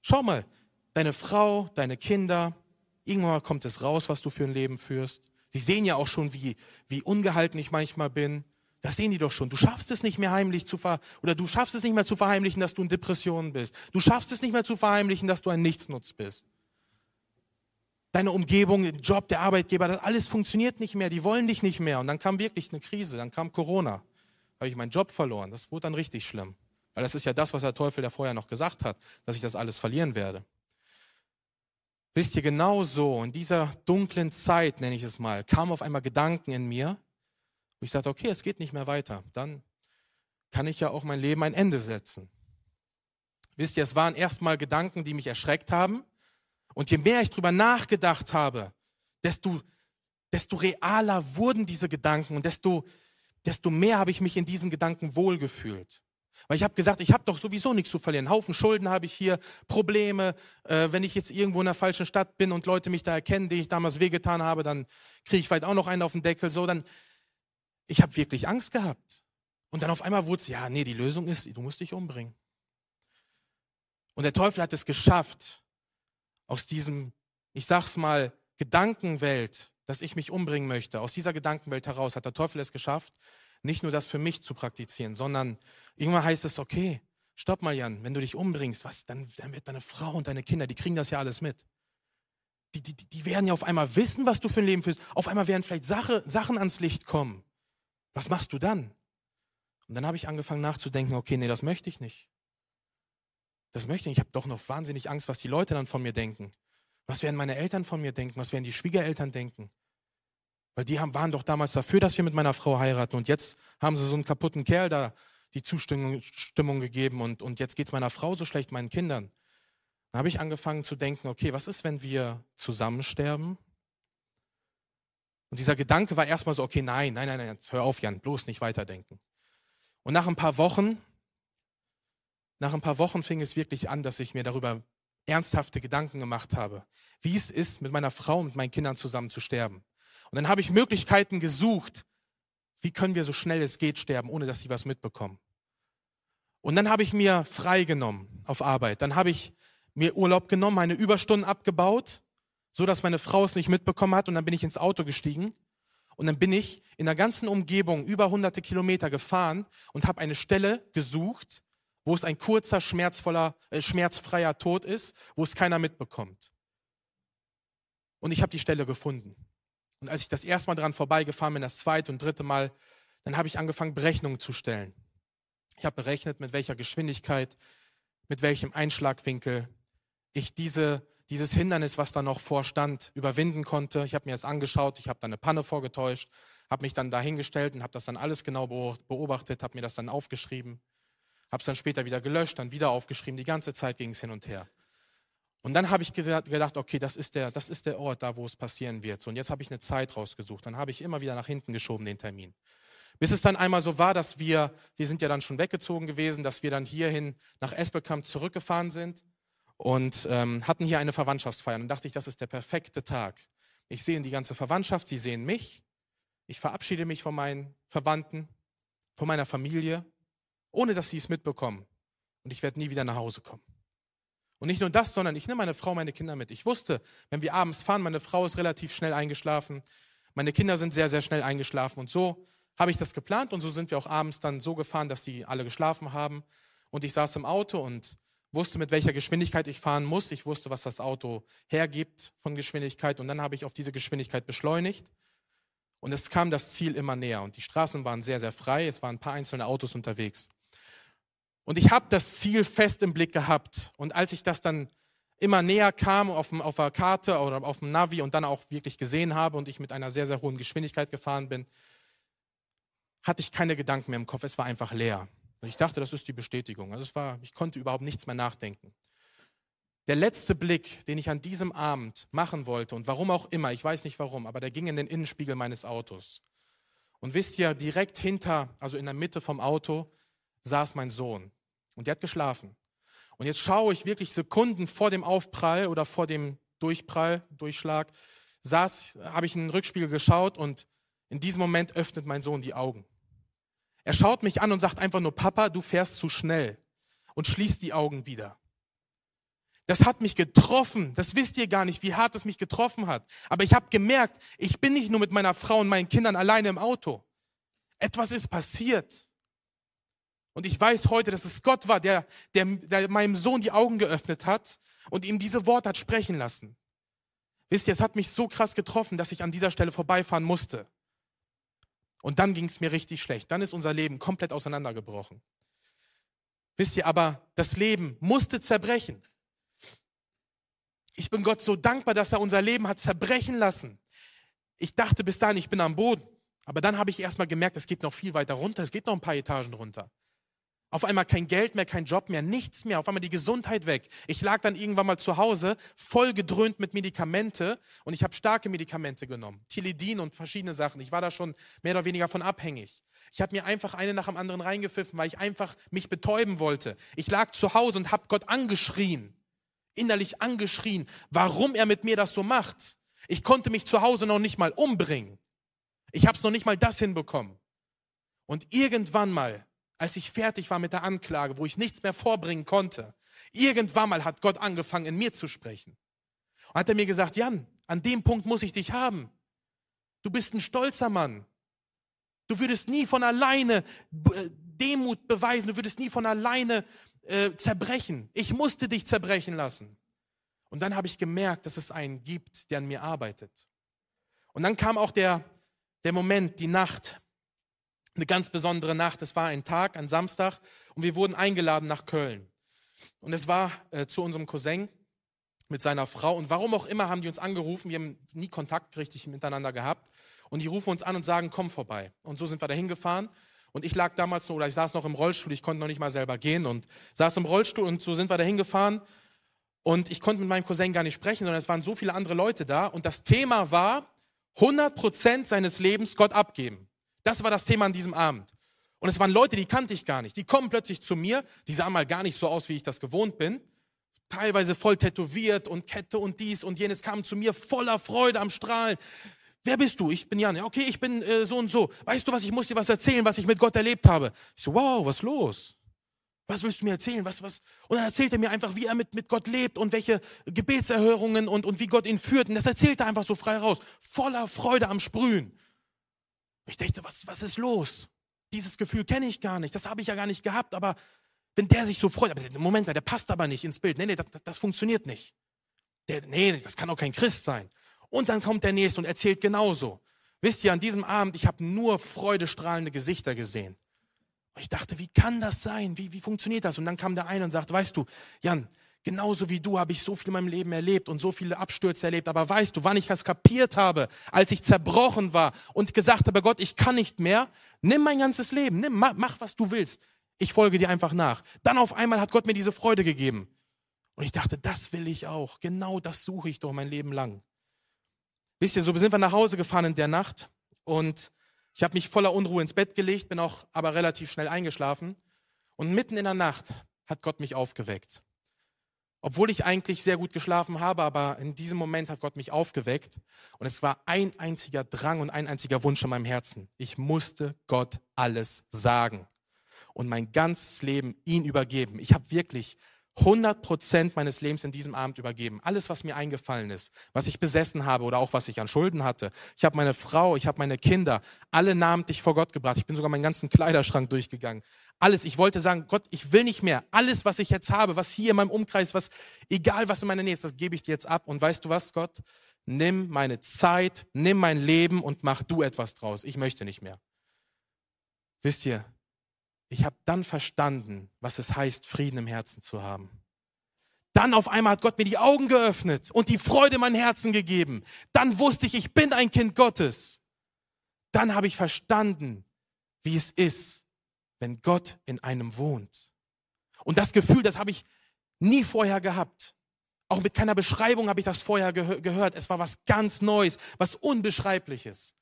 Schau mal, deine Frau, deine Kinder, irgendwann kommt es raus, was du für ein Leben führst. Sie sehen ja auch schon, wie, wie ungehalten ich manchmal bin. Das sehen die doch schon. Du schaffst es nicht mehr heimlich zu ver oder du schaffst es nicht mehr zu verheimlichen, dass du in Depressionen bist. Du schaffst es nicht mehr zu verheimlichen, dass du ein Nichtsnutz bist. Deine Umgebung, der Job, der Arbeitgeber, das alles funktioniert nicht mehr. Die wollen dich nicht mehr. Und dann kam wirklich eine Krise. Dann kam Corona. Habe ich meinen Job verloren. Das wurde dann richtig schlimm. Weil das ist ja das, was der Teufel ja vorher noch gesagt hat, dass ich das alles verlieren werde. Wisst ihr, genau so, in dieser dunklen Zeit, nenne ich es mal, kamen auf einmal Gedanken in mir, wo ich sagte, okay, es geht nicht mehr weiter. Dann kann ich ja auch mein Leben ein Ende setzen. Wisst ihr, es waren erstmal Gedanken, die mich erschreckt haben. Und je mehr ich drüber nachgedacht habe, desto, desto realer wurden diese Gedanken und desto, desto mehr habe ich mich in diesen Gedanken wohlgefühlt. Weil ich habe gesagt, ich habe doch sowieso nichts zu verlieren. Haufen Schulden habe ich hier, Probleme. Äh, wenn ich jetzt irgendwo in einer falschen Stadt bin und Leute mich da erkennen, die ich damals wehgetan habe, dann kriege ich vielleicht auch noch einen auf den Deckel. So, dann ich habe wirklich Angst gehabt. Und dann auf einmal wurde es, ja, nee, die Lösung ist, du musst dich umbringen. Und der Teufel hat es geschafft, aus diesem, ich sag's mal, Gedankenwelt, dass ich mich umbringen möchte, aus dieser Gedankenwelt heraus hat der Teufel es geschafft, nicht nur das für mich zu praktizieren, sondern irgendwann heißt es, okay, stopp mal, Jan, wenn du dich umbringst, was, dann, dann wird deine Frau und deine Kinder, die kriegen das ja alles mit. Die, die, die werden ja auf einmal wissen, was du für ein Leben führst. Auf einmal werden vielleicht Sache, Sachen ans Licht kommen. Was machst du dann? Und dann habe ich angefangen nachzudenken, okay, nee, das möchte ich nicht. Das möchte ich nicht. Ich habe doch noch wahnsinnig Angst, was die Leute dann von mir denken. Was werden meine Eltern von mir denken? Was werden die Schwiegereltern denken? Weil die haben, waren doch damals dafür, dass wir mit meiner Frau heiraten. Und jetzt haben sie so einen kaputten Kerl da die Zustimmung Stimmung gegeben. Und, und jetzt geht es meiner Frau so schlecht, meinen Kindern. Dann habe ich angefangen zu denken, okay, was ist, wenn wir zusammen sterben? Und dieser Gedanke war erstmal so, okay, nein, nein, nein, nein, hör auf, Jan, bloß nicht weiterdenken. Und nach ein paar Wochen, nach ein paar Wochen fing es wirklich an, dass ich mir darüber ernsthafte Gedanken gemacht habe, wie es ist, mit meiner Frau und meinen Kindern zusammen zu sterben. Und dann habe ich Möglichkeiten gesucht, wie können wir so schnell es geht sterben, ohne dass sie was mitbekommen. Und dann habe ich mir freigenommen auf Arbeit. Dann habe ich mir Urlaub genommen, meine Überstunden abgebaut so dass meine Frau es nicht mitbekommen hat und dann bin ich ins Auto gestiegen und dann bin ich in der ganzen Umgebung über hunderte Kilometer gefahren und habe eine Stelle gesucht, wo es ein kurzer, schmerzvoller, äh, schmerzfreier Tod ist, wo es keiner mitbekommt. Und ich habe die Stelle gefunden. Und als ich das erste Mal dran vorbeigefahren bin, das zweite und dritte Mal, dann habe ich angefangen, Berechnungen zu stellen. Ich habe berechnet, mit welcher Geschwindigkeit, mit welchem Einschlagwinkel ich diese dieses Hindernis, was da noch vorstand, überwinden konnte. Ich habe mir das angeschaut, ich habe da eine Panne vorgetäuscht, habe mich dann dahingestellt und habe das dann alles genau beobachtet, habe mir das dann aufgeschrieben, habe es dann später wieder gelöscht, dann wieder aufgeschrieben. Die ganze Zeit ging es hin und her. Und dann habe ich gedacht, okay, das ist, der, das ist der Ort, da wo es passieren wird. Und jetzt habe ich eine Zeit rausgesucht. Dann habe ich immer wieder nach hinten geschoben den Termin. Bis es dann einmal so war, dass wir, wir sind ja dann schon weggezogen gewesen, dass wir dann hierhin nach Espelkamp zurückgefahren sind und ähm, hatten hier eine Verwandtschaftsfeier. Und dann dachte ich, das ist der perfekte Tag. Ich sehe die ganze Verwandtschaft, sie sehen mich. Ich verabschiede mich von meinen Verwandten, von meiner Familie, ohne dass sie es mitbekommen. Und ich werde nie wieder nach Hause kommen. Und nicht nur das, sondern ich nehme meine Frau, meine Kinder mit. Ich wusste, wenn wir abends fahren, meine Frau ist relativ schnell eingeschlafen, meine Kinder sind sehr, sehr schnell eingeschlafen. Und so habe ich das geplant und so sind wir auch abends dann so gefahren, dass sie alle geschlafen haben. Und ich saß im Auto und wusste, mit welcher Geschwindigkeit ich fahren muss. Ich wusste, was das Auto hergibt von Geschwindigkeit. Und dann habe ich auf diese Geschwindigkeit beschleunigt. Und es kam das Ziel immer näher. Und die Straßen waren sehr, sehr frei. Es waren ein paar einzelne Autos unterwegs. Und ich habe das Ziel fest im Blick gehabt. Und als ich das dann immer näher kam auf, auf der Karte oder auf dem Navi und dann auch wirklich gesehen habe und ich mit einer sehr, sehr hohen Geschwindigkeit gefahren bin, hatte ich keine Gedanken mehr im Kopf. Es war einfach leer. Und ich dachte, das ist die Bestätigung. Also es war, ich konnte überhaupt nichts mehr nachdenken. Der letzte Blick, den ich an diesem Abend machen wollte, und warum auch immer, ich weiß nicht warum, aber der ging in den Innenspiegel meines Autos. Und wisst ihr, direkt hinter, also in der Mitte vom Auto, saß mein Sohn. Und der hat geschlafen. Und jetzt schaue ich wirklich Sekunden vor dem Aufprall oder vor dem Durchprall, Durchschlag, saß, habe ich in den Rückspiegel geschaut und in diesem Moment öffnet mein Sohn die Augen. Er schaut mich an und sagt einfach nur, Papa, du fährst zu schnell und schließt die Augen wieder. Das hat mich getroffen. Das wisst ihr gar nicht, wie hart es mich getroffen hat. Aber ich habe gemerkt, ich bin nicht nur mit meiner Frau und meinen Kindern alleine im Auto. Etwas ist passiert. Und ich weiß heute, dass es Gott war, der, der, der meinem Sohn die Augen geöffnet hat und ihm diese Worte hat sprechen lassen. Wisst ihr, es hat mich so krass getroffen, dass ich an dieser Stelle vorbeifahren musste. Und dann ging es mir richtig schlecht. Dann ist unser Leben komplett auseinandergebrochen. Wisst ihr, aber das Leben musste zerbrechen. Ich bin Gott so dankbar, dass er unser Leben hat zerbrechen lassen. Ich dachte bis dahin, ich bin am Boden. Aber dann habe ich erstmal gemerkt, es geht noch viel weiter runter, es geht noch ein paar Etagen runter. Auf einmal kein Geld mehr, kein Job mehr, nichts mehr. Auf einmal die Gesundheit weg. Ich lag dann irgendwann mal zu Hause, voll gedröhnt mit Medikamente und ich habe starke Medikamente genommen. Tilidin und verschiedene Sachen. Ich war da schon mehr oder weniger von abhängig. Ich habe mir einfach eine nach dem anderen reingepfiffen, weil ich einfach mich betäuben wollte. Ich lag zu Hause und habe Gott angeschrien innerlich angeschrien, warum er mit mir das so macht. Ich konnte mich zu Hause noch nicht mal umbringen. Ich habe es noch nicht mal das hinbekommen. Und irgendwann mal, als ich fertig war mit der Anklage, wo ich nichts mehr vorbringen konnte, irgendwann mal hat Gott angefangen, in mir zu sprechen. Und hat er mir gesagt, Jan, an dem Punkt muss ich dich haben. Du bist ein stolzer Mann. Du würdest nie von alleine äh, Demut beweisen, du würdest nie von alleine äh, zerbrechen. Ich musste dich zerbrechen lassen. Und dann habe ich gemerkt, dass es einen gibt, der an mir arbeitet. Und dann kam auch der, der Moment, die Nacht, eine ganz besondere Nacht. Es war ein Tag, ein Samstag, und wir wurden eingeladen nach Köln. Und es war äh, zu unserem Cousin mit seiner Frau. Und warum auch immer haben die uns angerufen. Wir haben nie Kontakt richtig miteinander gehabt. Und die rufen uns an und sagen, komm vorbei. Und so sind wir da hingefahren. Und ich lag damals noch, oder ich saß noch im Rollstuhl, ich konnte noch nicht mal selber gehen und saß im Rollstuhl und so sind wir da hingefahren. Und ich konnte mit meinem Cousin gar nicht sprechen, sondern es waren so viele andere Leute da. Und das Thema war, 100 Prozent seines Lebens Gott abgeben. Das war das Thema an diesem Abend. Und es waren Leute, die kannte ich gar nicht. Die kommen plötzlich zu mir, die sahen mal gar nicht so aus, wie ich das gewohnt bin. Teilweise voll tätowiert und Kette und dies und jenes kamen zu mir voller Freude am Strahlen. Wer bist du? Ich bin Jan. Okay, ich bin äh, so und so. Weißt du was, ich muss dir was erzählen, was ich mit Gott erlebt habe. Ich so, wow, was los? Was willst du mir erzählen? Was, was? Und dann erzählt er mir einfach, wie er mit, mit Gott lebt und welche Gebetserhörungen und, und wie Gott ihn führt. Und das erzählt er einfach so frei raus. Voller Freude am Sprühen. Ich dachte, was, was ist los? Dieses Gefühl kenne ich gar nicht. Das habe ich ja gar nicht gehabt. Aber wenn der sich so freut, aber Moment, der passt aber nicht ins Bild. Nee, nee, das, das funktioniert nicht. Der, nee, das kann auch kein Christ sein. Und dann kommt der Nächste und erzählt genauso. Wisst ihr, an diesem Abend, ich habe nur freudestrahlende Gesichter gesehen. Und ich dachte, wie kann das sein? Wie, wie funktioniert das? Und dann kam der eine und sagte, weißt du, Jan, genauso wie du habe ich so viel in meinem Leben erlebt und so viele Abstürze erlebt. Aber weißt du, wann ich das kapiert habe, als ich zerbrochen war und gesagt habe, Gott, ich kann nicht mehr, nimm mein ganzes Leben, nimm, mach, was du willst. Ich folge dir einfach nach. Dann auf einmal hat Gott mir diese Freude gegeben. Und ich dachte, das will ich auch. Genau das suche ich doch mein Leben lang. Wisst ihr, so sind wir nach Hause gefahren in der Nacht und ich habe mich voller Unruhe ins Bett gelegt, bin auch aber relativ schnell eingeschlafen. Und mitten in der Nacht hat Gott mich aufgeweckt. Obwohl ich eigentlich sehr gut geschlafen habe, aber in diesem Moment hat Gott mich aufgeweckt. Und es war ein einziger Drang und ein einziger Wunsch in meinem Herzen. Ich musste Gott alles sagen und mein ganzes Leben ihn übergeben. Ich habe wirklich 100 Prozent meines Lebens in diesem Abend übergeben. Alles, was mir eingefallen ist, was ich besessen habe oder auch was ich an Schulden hatte. Ich habe meine Frau, ich habe meine Kinder, alle namentlich vor Gott gebracht. Ich bin sogar meinen ganzen Kleiderschrank durchgegangen. Alles. Ich wollte sagen, Gott, ich will nicht mehr. Alles, was ich jetzt habe, was hier in meinem Umkreis, was, egal was in meiner Nähe ist, das gebe ich dir jetzt ab. Und weißt du was, Gott? Nimm meine Zeit, nimm mein Leben und mach du etwas draus. Ich möchte nicht mehr. Wisst ihr, ich habe dann verstanden, was es heißt, Frieden im Herzen zu haben. Dann auf einmal hat Gott mir die Augen geöffnet und die Freude in mein Herzen gegeben. Dann wusste ich, ich bin ein Kind Gottes. Dann habe ich verstanden, wie es ist, wenn Gott in einem wohnt. Und das Gefühl, das habe ich nie vorher gehabt. Auch mit keiner Beschreibung habe ich das vorher geh gehört. Es war was ganz Neues, was Unbeschreibliches.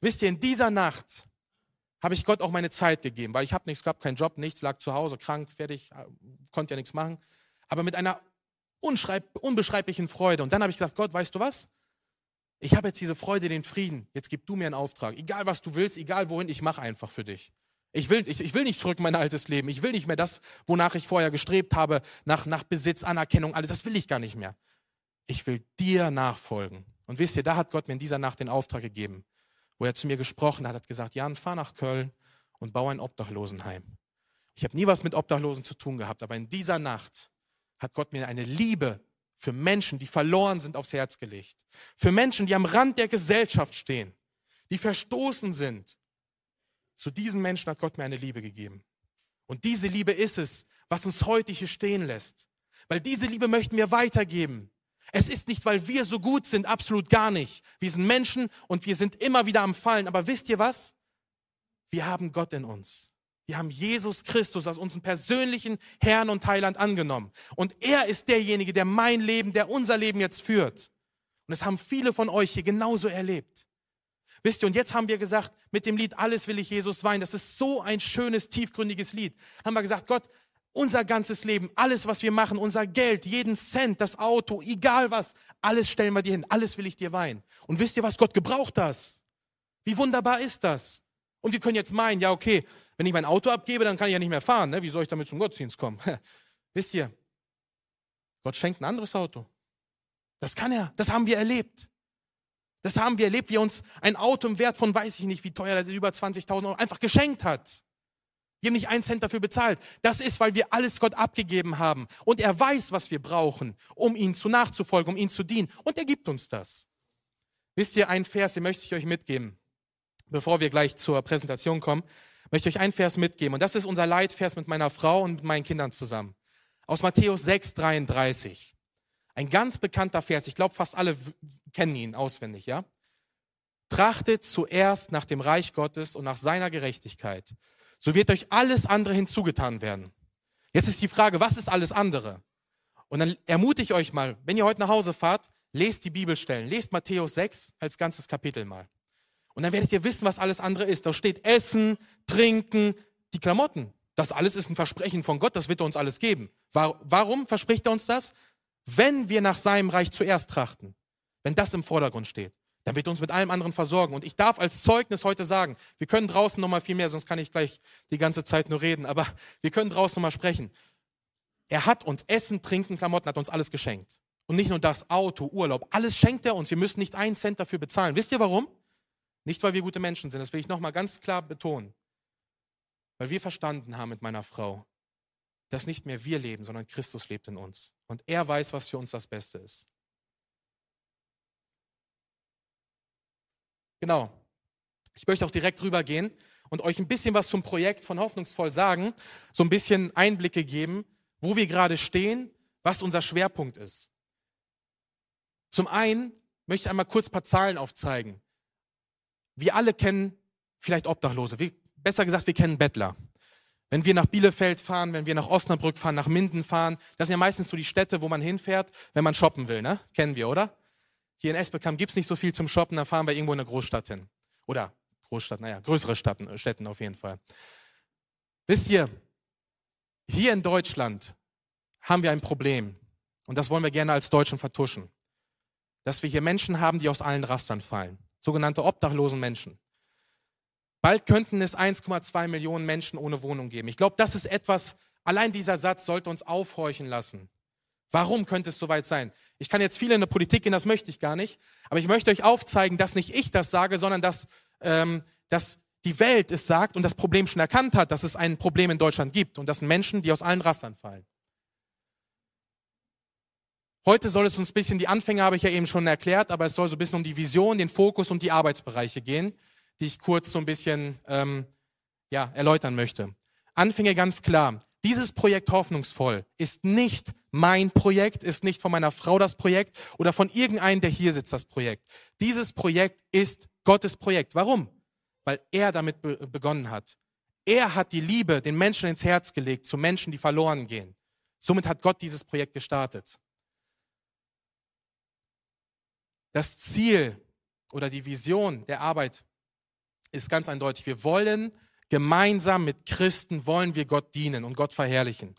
Wisst ihr, in dieser Nacht habe ich Gott auch meine Zeit gegeben, weil ich habe nichts gehabt, keinen Job, nichts, lag zu Hause, krank, fertig, äh, konnte ja nichts machen. Aber mit einer unbeschreiblichen Freude. Und dann habe ich gesagt, Gott, weißt du was? Ich habe jetzt diese Freude, den Frieden. Jetzt gib du mir einen Auftrag. Egal was du willst, egal wohin, ich mache einfach für dich. Ich will, ich, ich will nicht zurück in mein altes Leben. Ich will nicht mehr das, wonach ich vorher gestrebt habe, nach, nach Besitz, Anerkennung, alles. Das will ich gar nicht mehr. Ich will dir nachfolgen. Und wisst ihr, da hat Gott mir in dieser Nacht den Auftrag gegeben wo er zu mir gesprochen hat, hat gesagt, Jan, fahr nach Köln und baue ein Obdachlosenheim. Ich habe nie was mit Obdachlosen zu tun gehabt, aber in dieser Nacht hat Gott mir eine Liebe für Menschen, die verloren sind, aufs Herz gelegt. Für Menschen, die am Rand der Gesellschaft stehen, die verstoßen sind. Zu diesen Menschen hat Gott mir eine Liebe gegeben. Und diese Liebe ist es, was uns heute hier stehen lässt. Weil diese Liebe möchten wir weitergeben. Es ist nicht, weil wir so gut sind, absolut gar nicht. Wir sind Menschen und wir sind immer wieder am Fallen. Aber wisst ihr was? Wir haben Gott in uns. Wir haben Jesus Christus als unseren persönlichen Herrn und Heiland angenommen. Und er ist derjenige, der mein Leben, der unser Leben jetzt führt. Und es haben viele von euch hier genauso erlebt. Wisst ihr, und jetzt haben wir gesagt, mit dem Lied Alles will ich Jesus weinen, das ist so ein schönes, tiefgründiges Lied. Haben wir gesagt, Gott, unser ganzes Leben, alles, was wir machen, unser Geld, jeden Cent, das Auto, egal was, alles stellen wir dir hin, alles will ich dir weihen. Und wisst ihr was, Gott gebraucht das. Wie wunderbar ist das? Und wir können jetzt meinen, ja okay, wenn ich mein Auto abgebe, dann kann ich ja nicht mehr fahren. Ne? Wie soll ich damit zum Gottesdienst kommen? wisst ihr, Gott schenkt ein anderes Auto. Das kann er, das haben wir erlebt. Das haben wir erlebt, wie er uns ein Auto im Wert von, weiß ich nicht, wie teuer das ist, über 20.000 Euro einfach geschenkt hat. Wir haben nicht einen Cent dafür bezahlt. Das ist, weil wir alles Gott abgegeben haben. Und er weiß, was wir brauchen, um ihm zu nachzufolgen, um ihm zu dienen. Und er gibt uns das. Wisst ihr, ein Vers, den möchte ich euch mitgeben, bevor wir gleich zur Präsentation kommen, möchte ich euch einen Vers mitgeben. Und das ist unser Leitvers mit meiner Frau und mit meinen Kindern zusammen. Aus Matthäus 6, 33. Ein ganz bekannter Vers. Ich glaube, fast alle kennen ihn auswendig, ja? Trachtet zuerst nach dem Reich Gottes und nach seiner Gerechtigkeit so wird euch alles andere hinzugetan werden. Jetzt ist die Frage, was ist alles andere? Und dann ermutige ich euch mal, wenn ihr heute nach Hause fahrt, lest die Bibelstellen, lest Matthäus 6 als ganzes Kapitel mal. Und dann werdet ihr wissen, was alles andere ist. Da steht Essen, Trinken, die Klamotten. Das alles ist ein Versprechen von Gott, das wird er uns alles geben. Warum verspricht er uns das? Wenn wir nach seinem Reich zuerst trachten, wenn das im Vordergrund steht dann wird er uns mit allem anderen versorgen. Und ich darf als Zeugnis heute sagen, wir können draußen noch mal viel mehr, sonst kann ich gleich die ganze Zeit nur reden, aber wir können draußen noch mal sprechen. Er hat uns Essen, Trinken, Klamotten, hat uns alles geschenkt. Und nicht nur das, Auto, Urlaub, alles schenkt er uns. Wir müssen nicht einen Cent dafür bezahlen. Wisst ihr warum? Nicht, weil wir gute Menschen sind, das will ich noch mal ganz klar betonen. Weil wir verstanden haben mit meiner Frau, dass nicht mehr wir leben, sondern Christus lebt in uns. Und er weiß, was für uns das Beste ist. Genau. Ich möchte auch direkt rübergehen und euch ein bisschen was zum Projekt von Hoffnungsvoll sagen, so ein bisschen Einblicke geben, wo wir gerade stehen, was unser Schwerpunkt ist. Zum einen möchte ich einmal kurz ein paar Zahlen aufzeigen. Wir alle kennen vielleicht Obdachlose, wir, besser gesagt, wir kennen Bettler. Wenn wir nach Bielefeld fahren, wenn wir nach Osnabrück fahren, nach Minden fahren, das sind ja meistens so die Städte, wo man hinfährt, wenn man shoppen will, ne? Kennen wir, oder? Hier in Esbekamp gibt es nicht so viel zum Shoppen, dann fahren wir irgendwo in eine Großstadt hin. Oder Großstadt, naja, größere Städten, äh, Städten auf jeden Fall. Wisst ihr, hier in Deutschland haben wir ein Problem. Und das wollen wir gerne als Deutschen vertuschen. Dass wir hier Menschen haben, die aus allen Rastern fallen. Sogenannte obdachlosen Menschen. Bald könnten es 1,2 Millionen Menschen ohne Wohnung geben. Ich glaube, das ist etwas, allein dieser Satz sollte uns aufhorchen lassen. Warum könnte es soweit sein? Ich kann jetzt viel in der Politik gehen, das möchte ich gar nicht. Aber ich möchte euch aufzeigen, dass nicht ich das sage, sondern dass, ähm, dass die Welt es sagt und das Problem schon erkannt hat, dass es ein Problem in Deutschland gibt und das sind Menschen, die aus allen Rastern fallen. Heute soll es uns ein bisschen, die Anfänge habe ich ja eben schon erklärt, aber es soll so ein bisschen um die Vision, den Fokus und die Arbeitsbereiche gehen, die ich kurz so ein bisschen ähm, ja, erläutern möchte. Anfänge ganz klar. Dieses Projekt hoffnungsvoll ist nicht mein Projekt, ist nicht von meiner Frau das Projekt oder von irgendeinem, der hier sitzt, das Projekt. Dieses Projekt ist Gottes Projekt. Warum? Weil er damit be begonnen hat. Er hat die Liebe den Menschen ins Herz gelegt, zu Menschen, die verloren gehen. Somit hat Gott dieses Projekt gestartet. Das Ziel oder die Vision der Arbeit ist ganz eindeutig. Wir wollen gemeinsam mit Christen, wollen wir Gott dienen und Gott verherrlichen.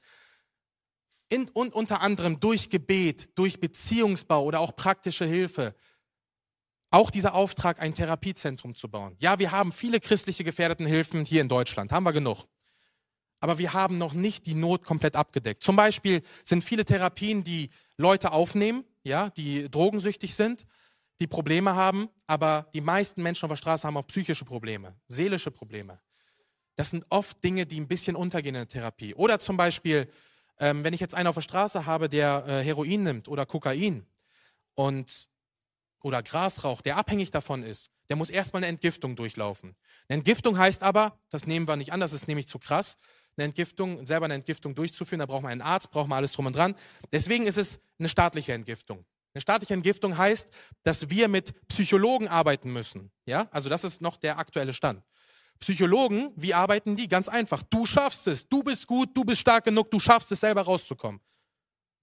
In, und unter anderem durch Gebet, durch Beziehungsbau oder auch praktische Hilfe. Auch dieser Auftrag, ein Therapiezentrum zu bauen. Ja, wir haben viele christliche Gefährdetenhilfen hier in Deutschland, haben wir genug. Aber wir haben noch nicht die Not komplett abgedeckt. Zum Beispiel sind viele Therapien, die Leute aufnehmen, ja, die drogensüchtig sind, die Probleme haben, aber die meisten Menschen auf der Straße haben auch psychische Probleme, seelische Probleme. Das sind oft Dinge, die ein bisschen untergehen in der Therapie. Oder zum Beispiel, ähm, wenn ich jetzt einen auf der Straße habe, der äh, Heroin nimmt oder Kokain und oder Gras raucht, der abhängig davon ist, der muss erstmal eine Entgiftung durchlaufen. Eine Entgiftung heißt aber, das nehmen wir nicht an, das ist nämlich zu krass, eine Entgiftung, selber eine Entgiftung durchzuführen, da braucht man einen Arzt, braucht man alles drum und dran. Deswegen ist es eine staatliche Entgiftung. Eine staatliche Entgiftung heißt, dass wir mit Psychologen arbeiten müssen. Ja, also das ist noch der aktuelle Stand. Psychologen, wie arbeiten die? Ganz einfach. Du schaffst es. Du bist gut. Du bist stark genug. Du schaffst es selber rauszukommen.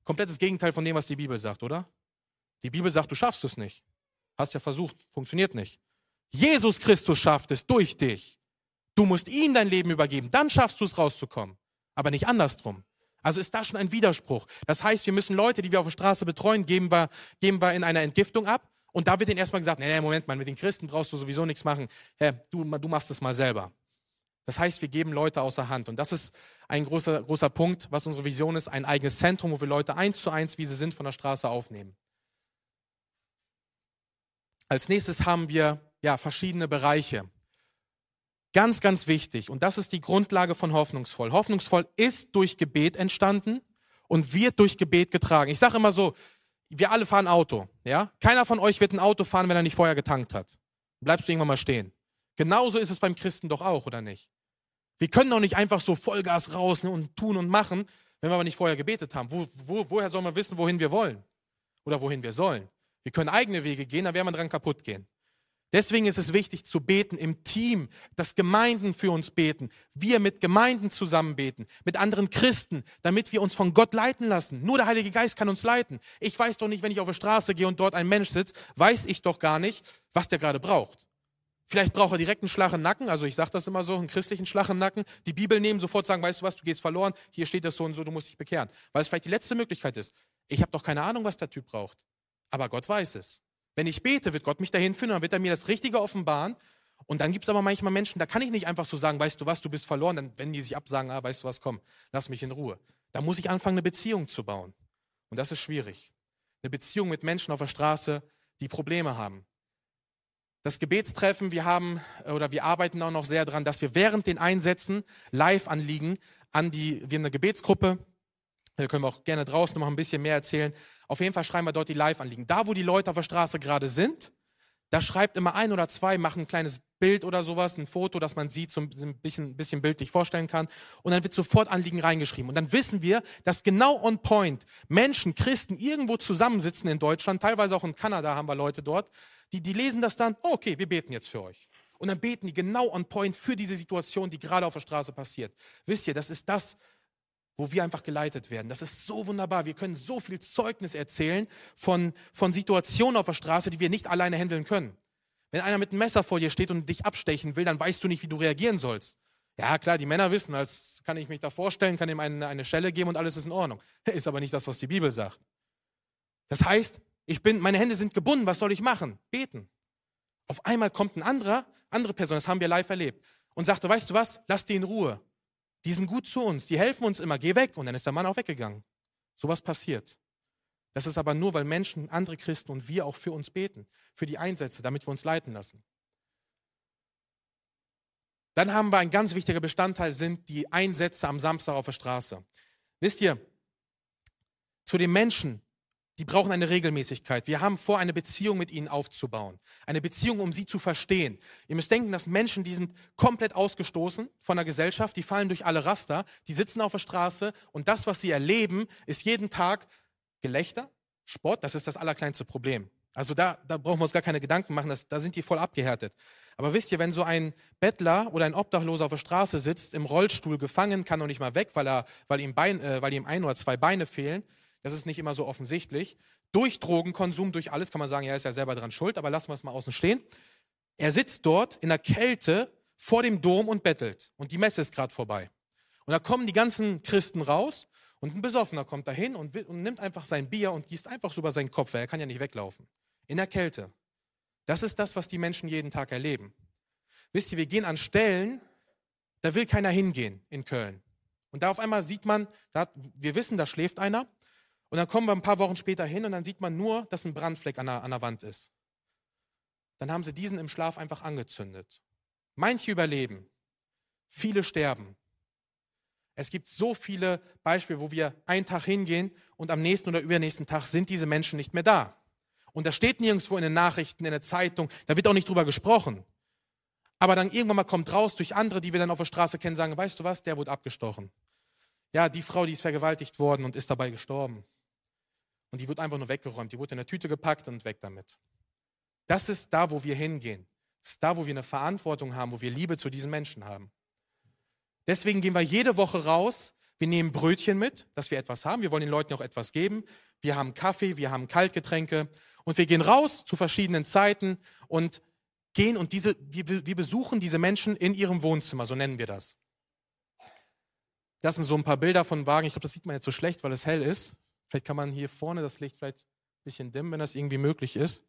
Komplettes Gegenteil von dem, was die Bibel sagt, oder? Die Bibel sagt, du schaffst es nicht. Hast ja versucht. Funktioniert nicht. Jesus Christus schafft es durch dich. Du musst ihm dein Leben übergeben. Dann schaffst du es rauszukommen. Aber nicht andersrum. Also ist da schon ein Widerspruch. Das heißt, wir müssen Leute, die wir auf der Straße betreuen, geben wir, geben wir in einer Entgiftung ab. Und da wird ihnen erstmal gesagt, nee, nee, Moment mal, mit den Christen brauchst du sowieso nichts machen. Herr, du, du machst es mal selber. Das heißt, wir geben Leute außer Hand. Und das ist ein großer, großer Punkt, was unsere Vision ist, ein eigenes Zentrum, wo wir Leute eins zu eins, wie sie sind, von der Straße aufnehmen. Als nächstes haben wir ja, verschiedene Bereiche. Ganz, ganz wichtig. Und das ist die Grundlage von Hoffnungsvoll. Hoffnungsvoll ist durch Gebet entstanden und wird durch Gebet getragen. Ich sage immer so, wir alle fahren Auto. Ja? Keiner von euch wird ein Auto fahren, wenn er nicht vorher getankt hat. Bleibst du irgendwann mal stehen. Genauso ist es beim Christen doch auch, oder nicht? Wir können doch nicht einfach so Vollgas raus und tun und machen, wenn wir aber nicht vorher gebetet haben. Wo, wo, woher soll man wissen, wohin wir wollen? Oder wohin wir sollen? Wir können eigene Wege gehen, da werden wir dran kaputt gehen. Deswegen ist es wichtig zu beten im Team, dass Gemeinden für uns beten, wir mit Gemeinden zusammen beten, mit anderen Christen, damit wir uns von Gott leiten lassen. Nur der Heilige Geist kann uns leiten. Ich weiß doch nicht, wenn ich auf der Straße gehe und dort ein Mensch sitzt, weiß ich doch gar nicht, was der gerade braucht. Vielleicht braucht er direkt einen Schlag im Nacken, also ich sage das immer so, einen christlichen Schlag im Nacken, die Bibel nehmen, sofort sagen, weißt du was, du gehst verloren, hier steht das so und so, du musst dich bekehren. Weil es vielleicht die letzte Möglichkeit ist. Ich habe doch keine Ahnung, was der Typ braucht. Aber Gott weiß es. Wenn ich bete, wird Gott mich dahin führen, dann wird er mir das Richtige offenbaren. Und dann gibt es aber manchmal Menschen, da kann ich nicht einfach so sagen, weißt du was, du bist verloren, dann wenn die sich absagen, ah, weißt du was, komm, lass mich in Ruhe. Da muss ich anfangen, eine Beziehung zu bauen. Und das ist schwierig. Eine Beziehung mit Menschen auf der Straße, die Probleme haben. Das Gebetstreffen, wir haben oder wir arbeiten auch noch sehr daran, dass wir während den Einsätzen Live-Anliegen an die, wir haben eine Gebetsgruppe, da können wir auch gerne draußen noch ein bisschen mehr erzählen. Auf jeden Fall schreiben wir dort die Live-Anliegen. Da, wo die Leute auf der Straße gerade sind, da schreibt immer ein oder zwei, machen ein kleines Bild oder sowas, ein Foto, das man sieht, so ein bisschen, bisschen bildlich vorstellen kann. Und dann wird sofort Anliegen reingeschrieben. Und dann wissen wir, dass genau on point Menschen, Christen irgendwo zusammensitzen in Deutschland, teilweise auch in Kanada haben wir Leute dort, die, die lesen das dann, oh, okay, wir beten jetzt für euch. Und dann beten die genau on point für diese Situation, die gerade auf der Straße passiert. Wisst ihr, das ist das, wo wir einfach geleitet werden. Das ist so wunderbar. Wir können so viel Zeugnis erzählen von, von Situationen auf der Straße, die wir nicht alleine handeln können. Wenn einer mit einem Messer vor dir steht und dich abstechen will, dann weißt du nicht, wie du reagieren sollst. Ja, klar, die Männer wissen, als kann ich mich da vorstellen, kann ihm eine, eine Stelle geben und alles ist in Ordnung. Ist aber nicht das, was die Bibel sagt. Das heißt, ich bin, meine Hände sind gebunden, was soll ich machen? Beten. Auf einmal kommt ein anderer, andere Person, das haben wir live erlebt, und sagte, weißt du was, lass die in Ruhe. Die sind gut zu uns, die helfen uns immer, geh weg. Und dann ist der Mann auch weggegangen. Sowas passiert. Das ist aber nur, weil Menschen, andere Christen und wir auch für uns beten, für die Einsätze, damit wir uns leiten lassen. Dann haben wir ein ganz wichtiger Bestandteil, sind die Einsätze am Samstag auf der Straße. Wisst ihr, zu den Menschen, die brauchen eine Regelmäßigkeit. Wir haben vor, eine Beziehung mit ihnen aufzubauen. Eine Beziehung, um sie zu verstehen. Ihr müsst denken, dass Menschen, die sind komplett ausgestoßen von der Gesellschaft, die fallen durch alle Raster, die sitzen auf der Straße und das, was sie erleben, ist jeden Tag Gelächter, Sport, das ist das allerkleinste Problem. Also da, da brauchen wir uns gar keine Gedanken machen, das, da sind die voll abgehärtet. Aber wisst ihr, wenn so ein Bettler oder ein Obdachloser auf der Straße sitzt, im Rollstuhl gefangen, kann noch nicht mal weg, weil, er, weil, ihm, Bein, äh, weil ihm ein oder zwei Beine fehlen, das ist nicht immer so offensichtlich. Durch Drogenkonsum, durch alles kann man sagen, er ist ja selber dran schuld, aber lassen wir es mal außen stehen. Er sitzt dort in der Kälte vor dem Dom und bettelt. Und die Messe ist gerade vorbei. Und da kommen die ganzen Christen raus und ein Besoffener kommt dahin und, und nimmt einfach sein Bier und gießt einfach so über seinen Kopf, weil er kann ja nicht weglaufen. In der Kälte. Das ist das, was die Menschen jeden Tag erleben. Wisst ihr, wir gehen an Stellen, da will keiner hingehen in Köln. Und da auf einmal sieht man, da, wir wissen, da schläft einer und dann kommen wir ein paar Wochen später hin und dann sieht man nur, dass ein Brandfleck an der, an der Wand ist. Dann haben sie diesen im Schlaf einfach angezündet. Manche überleben, viele sterben. Es gibt so viele Beispiele, wo wir einen Tag hingehen und am nächsten oder übernächsten Tag sind diese Menschen nicht mehr da. Und da steht nirgendwo in den Nachrichten, in der Zeitung, da wird auch nicht drüber gesprochen. Aber dann irgendwann mal kommt raus durch andere, die wir dann auf der Straße kennen, sagen, weißt du was, der wurde abgestochen. Ja, die Frau, die ist vergewaltigt worden und ist dabei gestorben. Und die wird einfach nur weggeräumt. Die wurde in eine Tüte gepackt und weg damit. Das ist da, wo wir hingehen. Das ist da, wo wir eine Verantwortung haben, wo wir Liebe zu diesen Menschen haben. Deswegen gehen wir jede Woche raus. Wir nehmen Brötchen mit, dass wir etwas haben. Wir wollen den Leuten auch etwas geben. Wir haben Kaffee, wir haben Kaltgetränke. Und wir gehen raus zu verschiedenen Zeiten und gehen und diese, wir, wir besuchen diese Menschen in ihrem Wohnzimmer, so nennen wir das. Das sind so ein paar Bilder von Wagen. Ich glaube, das sieht man jetzt so schlecht, weil es hell ist. Vielleicht kann man hier vorne das Licht vielleicht ein bisschen dimmen, wenn das irgendwie möglich ist.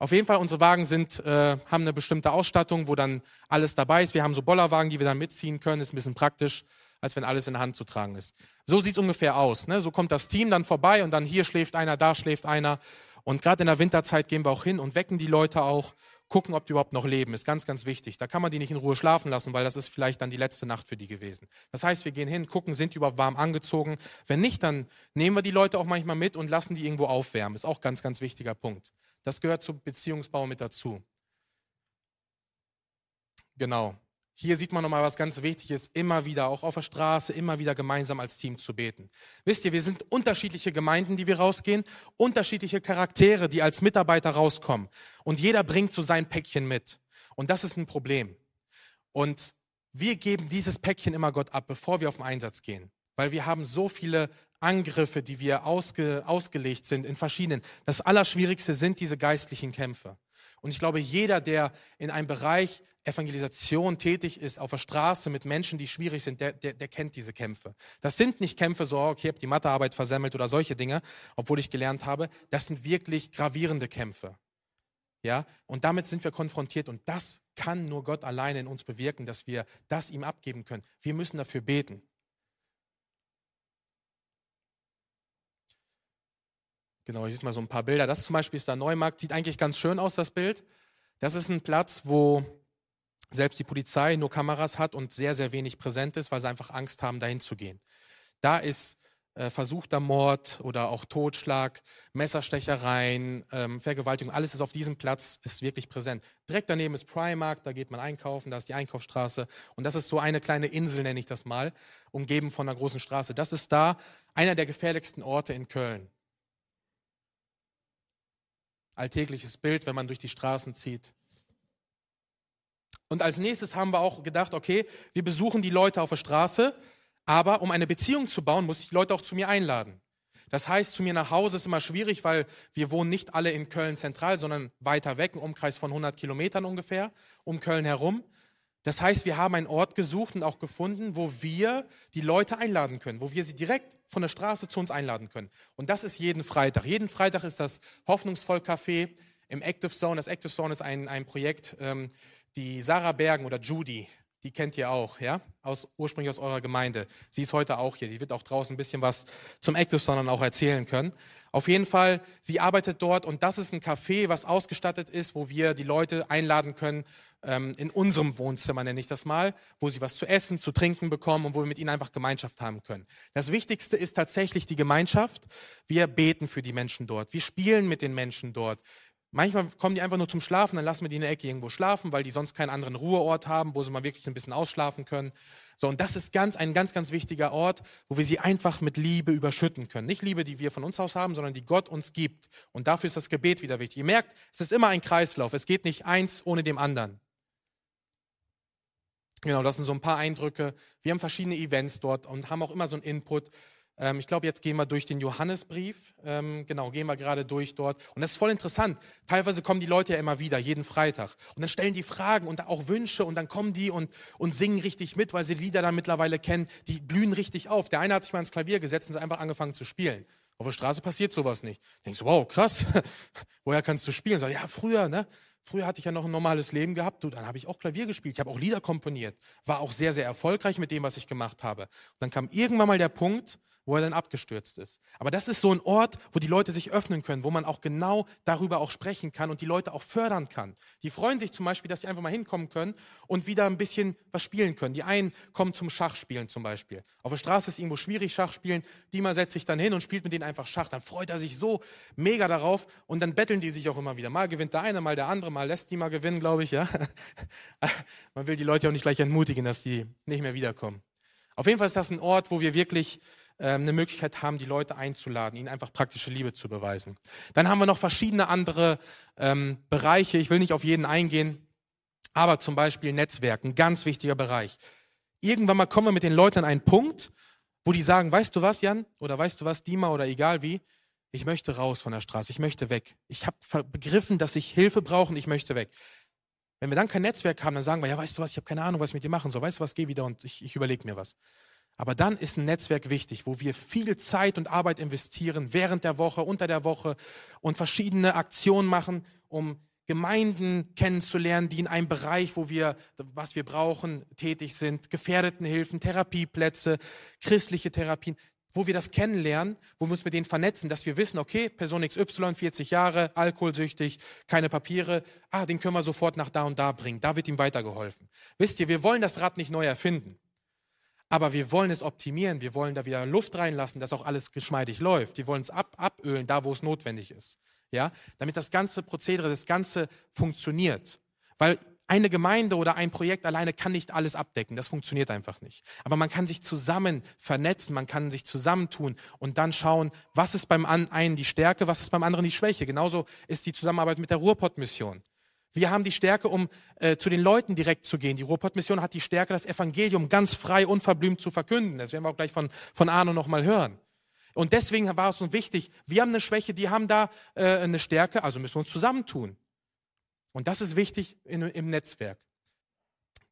Auf jeden Fall, unsere Wagen sind, äh, haben eine bestimmte Ausstattung, wo dann alles dabei ist. Wir haben so Bollerwagen, die wir dann mitziehen können. Ist ein bisschen praktisch, als wenn alles in der Hand zu tragen ist. So sieht es ungefähr aus. Ne? So kommt das Team dann vorbei und dann hier schläft einer, da schläft einer. Und gerade in der Winterzeit gehen wir auch hin und wecken die Leute auch gucken, ob die überhaupt noch leben. Ist ganz, ganz wichtig. Da kann man die nicht in Ruhe schlafen lassen, weil das ist vielleicht dann die letzte Nacht für die gewesen. Das heißt, wir gehen hin, gucken, sind die überhaupt warm angezogen. Wenn nicht, dann nehmen wir die Leute auch manchmal mit und lassen die irgendwo aufwärmen. Ist auch ganz, ganz wichtiger Punkt. Das gehört zum Beziehungsbau mit dazu. Genau. Hier sieht man nochmal was ganz Wichtiges, immer wieder, auch auf der Straße, immer wieder gemeinsam als Team zu beten. Wisst ihr, wir sind unterschiedliche Gemeinden, die wir rausgehen, unterschiedliche Charaktere, die als Mitarbeiter rauskommen. Und jeder bringt so sein Päckchen mit. Und das ist ein Problem. Und wir geben dieses Päckchen immer Gott ab, bevor wir auf den Einsatz gehen. Weil wir haben so viele Angriffe, die wir ausge, ausgelegt sind in verschiedenen. Das Allerschwierigste sind diese geistlichen Kämpfe. Und ich glaube, jeder, der in einem Bereich Evangelisation tätig ist, auf der Straße mit Menschen, die schwierig sind, der, der, der kennt diese Kämpfe. Das sind nicht Kämpfe so, okay, ich habe die Mathearbeit versemmelt oder solche Dinge, obwohl ich gelernt habe. Das sind wirklich gravierende Kämpfe. Ja, und damit sind wir konfrontiert und das kann nur Gott alleine in uns bewirken, dass wir das ihm abgeben können. Wir müssen dafür beten. Genau, hier sieht man so ein paar Bilder. Das zum Beispiel ist der Neumarkt. Sieht eigentlich ganz schön aus, das Bild. Das ist ein Platz, wo selbst die Polizei nur Kameras hat und sehr, sehr wenig präsent ist, weil sie einfach Angst haben, dahin zu gehen. Da ist äh, versuchter Mord oder auch Totschlag, Messerstechereien, ähm, Vergewaltigung, alles ist auf diesem Platz, ist wirklich präsent. Direkt daneben ist Primark, da geht man einkaufen, da ist die Einkaufsstraße und das ist so eine kleine Insel, nenne ich das mal, umgeben von einer großen Straße. Das ist da einer der gefährlichsten Orte in Köln alltägliches Bild, wenn man durch die Straßen zieht. Und als nächstes haben wir auch gedacht, okay, wir besuchen die Leute auf der Straße, aber um eine Beziehung zu bauen, muss ich die Leute auch zu mir einladen. Das heißt, zu mir nach Hause ist immer schwierig, weil wir wohnen nicht alle in Köln zentral, sondern weiter weg, im Umkreis von 100 Kilometern ungefähr, um Köln herum. Das heißt, wir haben einen Ort gesucht und auch gefunden, wo wir die Leute einladen können, wo wir sie direkt von der Straße zu uns einladen können. Und das ist jeden Freitag. Jeden Freitag ist das Hoffnungsvoll Café im Active Zone. Das Active Zone ist ein, ein Projekt, ähm, die Sarah Bergen oder Judy, die kennt ihr auch, ja, aus, ursprünglich aus eurer Gemeinde. Sie ist heute auch hier. Die wird auch draußen ein bisschen was zum Active Zone auch erzählen können. Auf jeden Fall, sie arbeitet dort und das ist ein Café, was ausgestattet ist, wo wir die Leute einladen können, ähm, in unserem Wohnzimmer, nenne ich das mal, wo sie was zu essen, zu trinken bekommen und wo wir mit ihnen einfach Gemeinschaft haben können. Das Wichtigste ist tatsächlich die Gemeinschaft. Wir beten für die Menschen dort. Wir spielen mit den Menschen dort. Manchmal kommen die einfach nur zum Schlafen, dann lassen wir die in der Ecke irgendwo schlafen, weil die sonst keinen anderen Ruheort haben, wo sie mal wirklich ein bisschen ausschlafen können. So, und das ist ganz, ein ganz, ganz wichtiger Ort, wo wir sie einfach mit Liebe überschütten können. Nicht Liebe, die wir von uns aus haben, sondern die Gott uns gibt. Und dafür ist das Gebet wieder wichtig. Ihr merkt, es ist immer ein Kreislauf. Es geht nicht eins ohne dem anderen. Genau, das sind so ein paar Eindrücke. Wir haben verschiedene Events dort und haben auch immer so einen Input. Ähm, ich glaube, jetzt gehen wir durch den Johannesbrief. Ähm, genau, gehen wir gerade durch dort. Und das ist voll interessant. Teilweise kommen die Leute ja immer wieder, jeden Freitag. Und dann stellen die Fragen und auch Wünsche und dann kommen die und, und singen richtig mit, weil sie Lieder dann mittlerweile kennen. Die blühen richtig auf. Der eine hat sich mal ins Klavier gesetzt und hat einfach angefangen zu spielen. Auf der Straße passiert sowas nicht. Denkst du, wow, krass. Woher kannst du spielen? Sag, ja, früher, ne? Früher hatte ich ja noch ein normales Leben gehabt. Dann habe ich auch Klavier gespielt. Ich habe auch Lieder komponiert. War auch sehr, sehr erfolgreich mit dem, was ich gemacht habe. Und dann kam irgendwann mal der Punkt, wo er dann abgestürzt ist. Aber das ist so ein Ort, wo die Leute sich öffnen können, wo man auch genau darüber auch sprechen kann und die Leute auch fördern kann. Die freuen sich zum Beispiel, dass sie einfach mal hinkommen können und wieder ein bisschen was spielen können. Die einen kommen zum Schachspielen zum Beispiel. Auf der Straße ist irgendwo schwierig Schach spielen. Die mal setzt sich dann hin und spielt mit denen einfach Schach. Dann freut er sich so mega darauf und dann betteln die sich auch immer wieder. Mal gewinnt der eine, mal der andere, mal lässt die mal gewinnen, glaube ich. Ja, man will die Leute auch nicht gleich entmutigen, dass die nicht mehr wiederkommen. Auf jeden Fall ist das ein Ort, wo wir wirklich eine Möglichkeit haben, die Leute einzuladen, ihnen einfach praktische Liebe zu beweisen. Dann haben wir noch verschiedene andere ähm, Bereiche. Ich will nicht auf jeden eingehen, aber zum Beispiel Netzwerken, ganz wichtiger Bereich. Irgendwann mal kommen wir mit den Leuten an einen Punkt, wo die sagen, weißt du was, Jan, oder weißt du was, Dima, oder egal wie, ich möchte raus von der Straße, ich möchte weg. Ich habe begriffen, dass ich Hilfe brauche und ich möchte weg. Wenn wir dann kein Netzwerk haben, dann sagen wir, ja, weißt du was, ich habe keine Ahnung, was ich mit dir machen soll. Weißt du was, geh wieder und ich, ich überlege mir was. Aber dann ist ein Netzwerk wichtig, wo wir viel Zeit und Arbeit investieren, während der Woche, unter der Woche und verschiedene Aktionen machen, um Gemeinden kennenzulernen, die in einem Bereich, wo wir, was wir brauchen, tätig sind, Gefährdetenhilfen, Therapieplätze, christliche Therapien, wo wir das kennenlernen, wo wir uns mit denen vernetzen, dass wir wissen, okay, Person XY, 40 Jahre, alkoholsüchtig, keine Papiere, ah, den können wir sofort nach da und da bringen, da wird ihm weitergeholfen. Wisst ihr, wir wollen das Rad nicht neu erfinden. Aber wir wollen es optimieren, wir wollen da wieder Luft reinlassen, dass auch alles geschmeidig läuft. Wir wollen es ab, abölen, da wo es notwendig ist. Ja? Damit das ganze Prozedere, das Ganze funktioniert. Weil eine Gemeinde oder ein Projekt alleine kann nicht alles abdecken. Das funktioniert einfach nicht. Aber man kann sich zusammen vernetzen, man kann sich zusammentun und dann schauen, was ist beim einen die Stärke, was ist beim anderen die Schwäche. Genauso ist die Zusammenarbeit mit der Ruhrpott-Mission. Wir haben die Stärke, um äh, zu den Leuten direkt zu gehen. Die Ruhrpott-Mission hat die Stärke, das Evangelium ganz frei, unverblümt zu verkünden. Das werden wir auch gleich von, von Arno nochmal hören. Und deswegen war es uns wichtig, wir haben eine Schwäche, die haben da äh, eine Stärke, also müssen wir uns zusammentun. Und das ist wichtig in, im Netzwerk.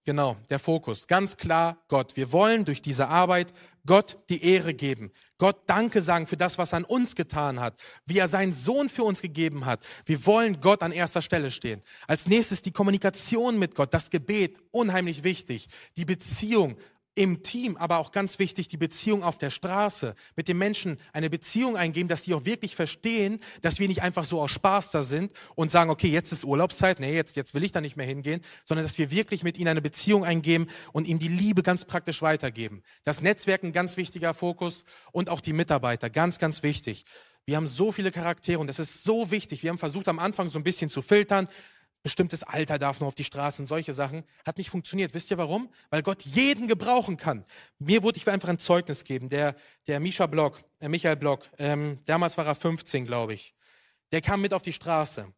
Genau, der Fokus. Ganz klar Gott. Wir wollen durch diese Arbeit Gott die Ehre geben. Gott Danke sagen für das, was er an uns getan hat, wie er seinen Sohn für uns gegeben hat. Wir wollen Gott an erster Stelle stehen. Als nächstes die Kommunikation mit Gott, das Gebet, unheimlich wichtig. Die Beziehung, im Team, aber auch ganz wichtig, die Beziehung auf der Straße, mit den Menschen eine Beziehung eingeben, dass sie auch wirklich verstehen, dass wir nicht einfach so aus Spaß da sind und sagen, okay, jetzt ist Urlaubszeit, nee, jetzt, jetzt will ich da nicht mehr hingehen, sondern dass wir wirklich mit ihnen eine Beziehung eingeben und ihm die Liebe ganz praktisch weitergeben. Das Netzwerk ein ganz wichtiger Fokus und auch die Mitarbeiter, ganz, ganz wichtig. Wir haben so viele Charaktere und das ist so wichtig. Wir haben versucht am Anfang so ein bisschen zu filtern, bestimmtes Alter darf nur auf die Straße und solche Sachen. Hat nicht funktioniert. Wisst ihr warum? Weil Gott jeden gebrauchen kann. Mir wurde, ich einfach ein Zeugnis geben. Der, der Misha Block, äh Michael Block, ähm, damals war er 15, glaube ich. Der kam mit auf die Straße.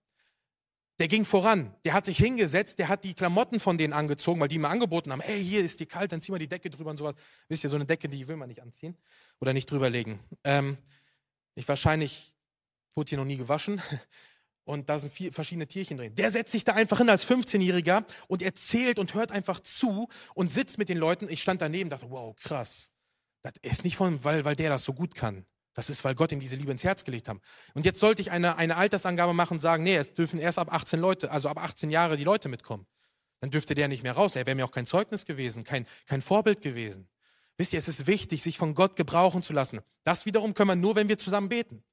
Der ging voran. Der hat sich hingesetzt, der hat die Klamotten von denen angezogen, weil die ihm angeboten haben, hey, hier ist die kalt, dann zieh mal die Decke drüber und sowas. Wisst ihr, so eine Decke, die will man nicht anziehen oder nicht drüberlegen. Ähm, ich wahrscheinlich wurde hier noch nie gewaschen. Und da sind vier, verschiedene Tierchen drin. Der setzt sich da einfach hin als 15-Jähriger und erzählt und hört einfach zu und sitzt mit den Leuten. Ich stand daneben dachte, wow, krass. Das ist nicht von, weil, weil der das so gut kann. Das ist, weil Gott ihm diese Liebe ins Herz gelegt hat. Und jetzt sollte ich eine, eine Altersangabe machen und sagen, nee, es dürfen erst ab 18 Leute, also ab 18 Jahre die Leute mitkommen. Dann dürfte der nicht mehr raus. Er wäre mir auch kein Zeugnis gewesen, kein, kein Vorbild gewesen. Wisst ihr, es ist wichtig, sich von Gott gebrauchen zu lassen. Das wiederum können wir nur, wenn wir zusammen beten.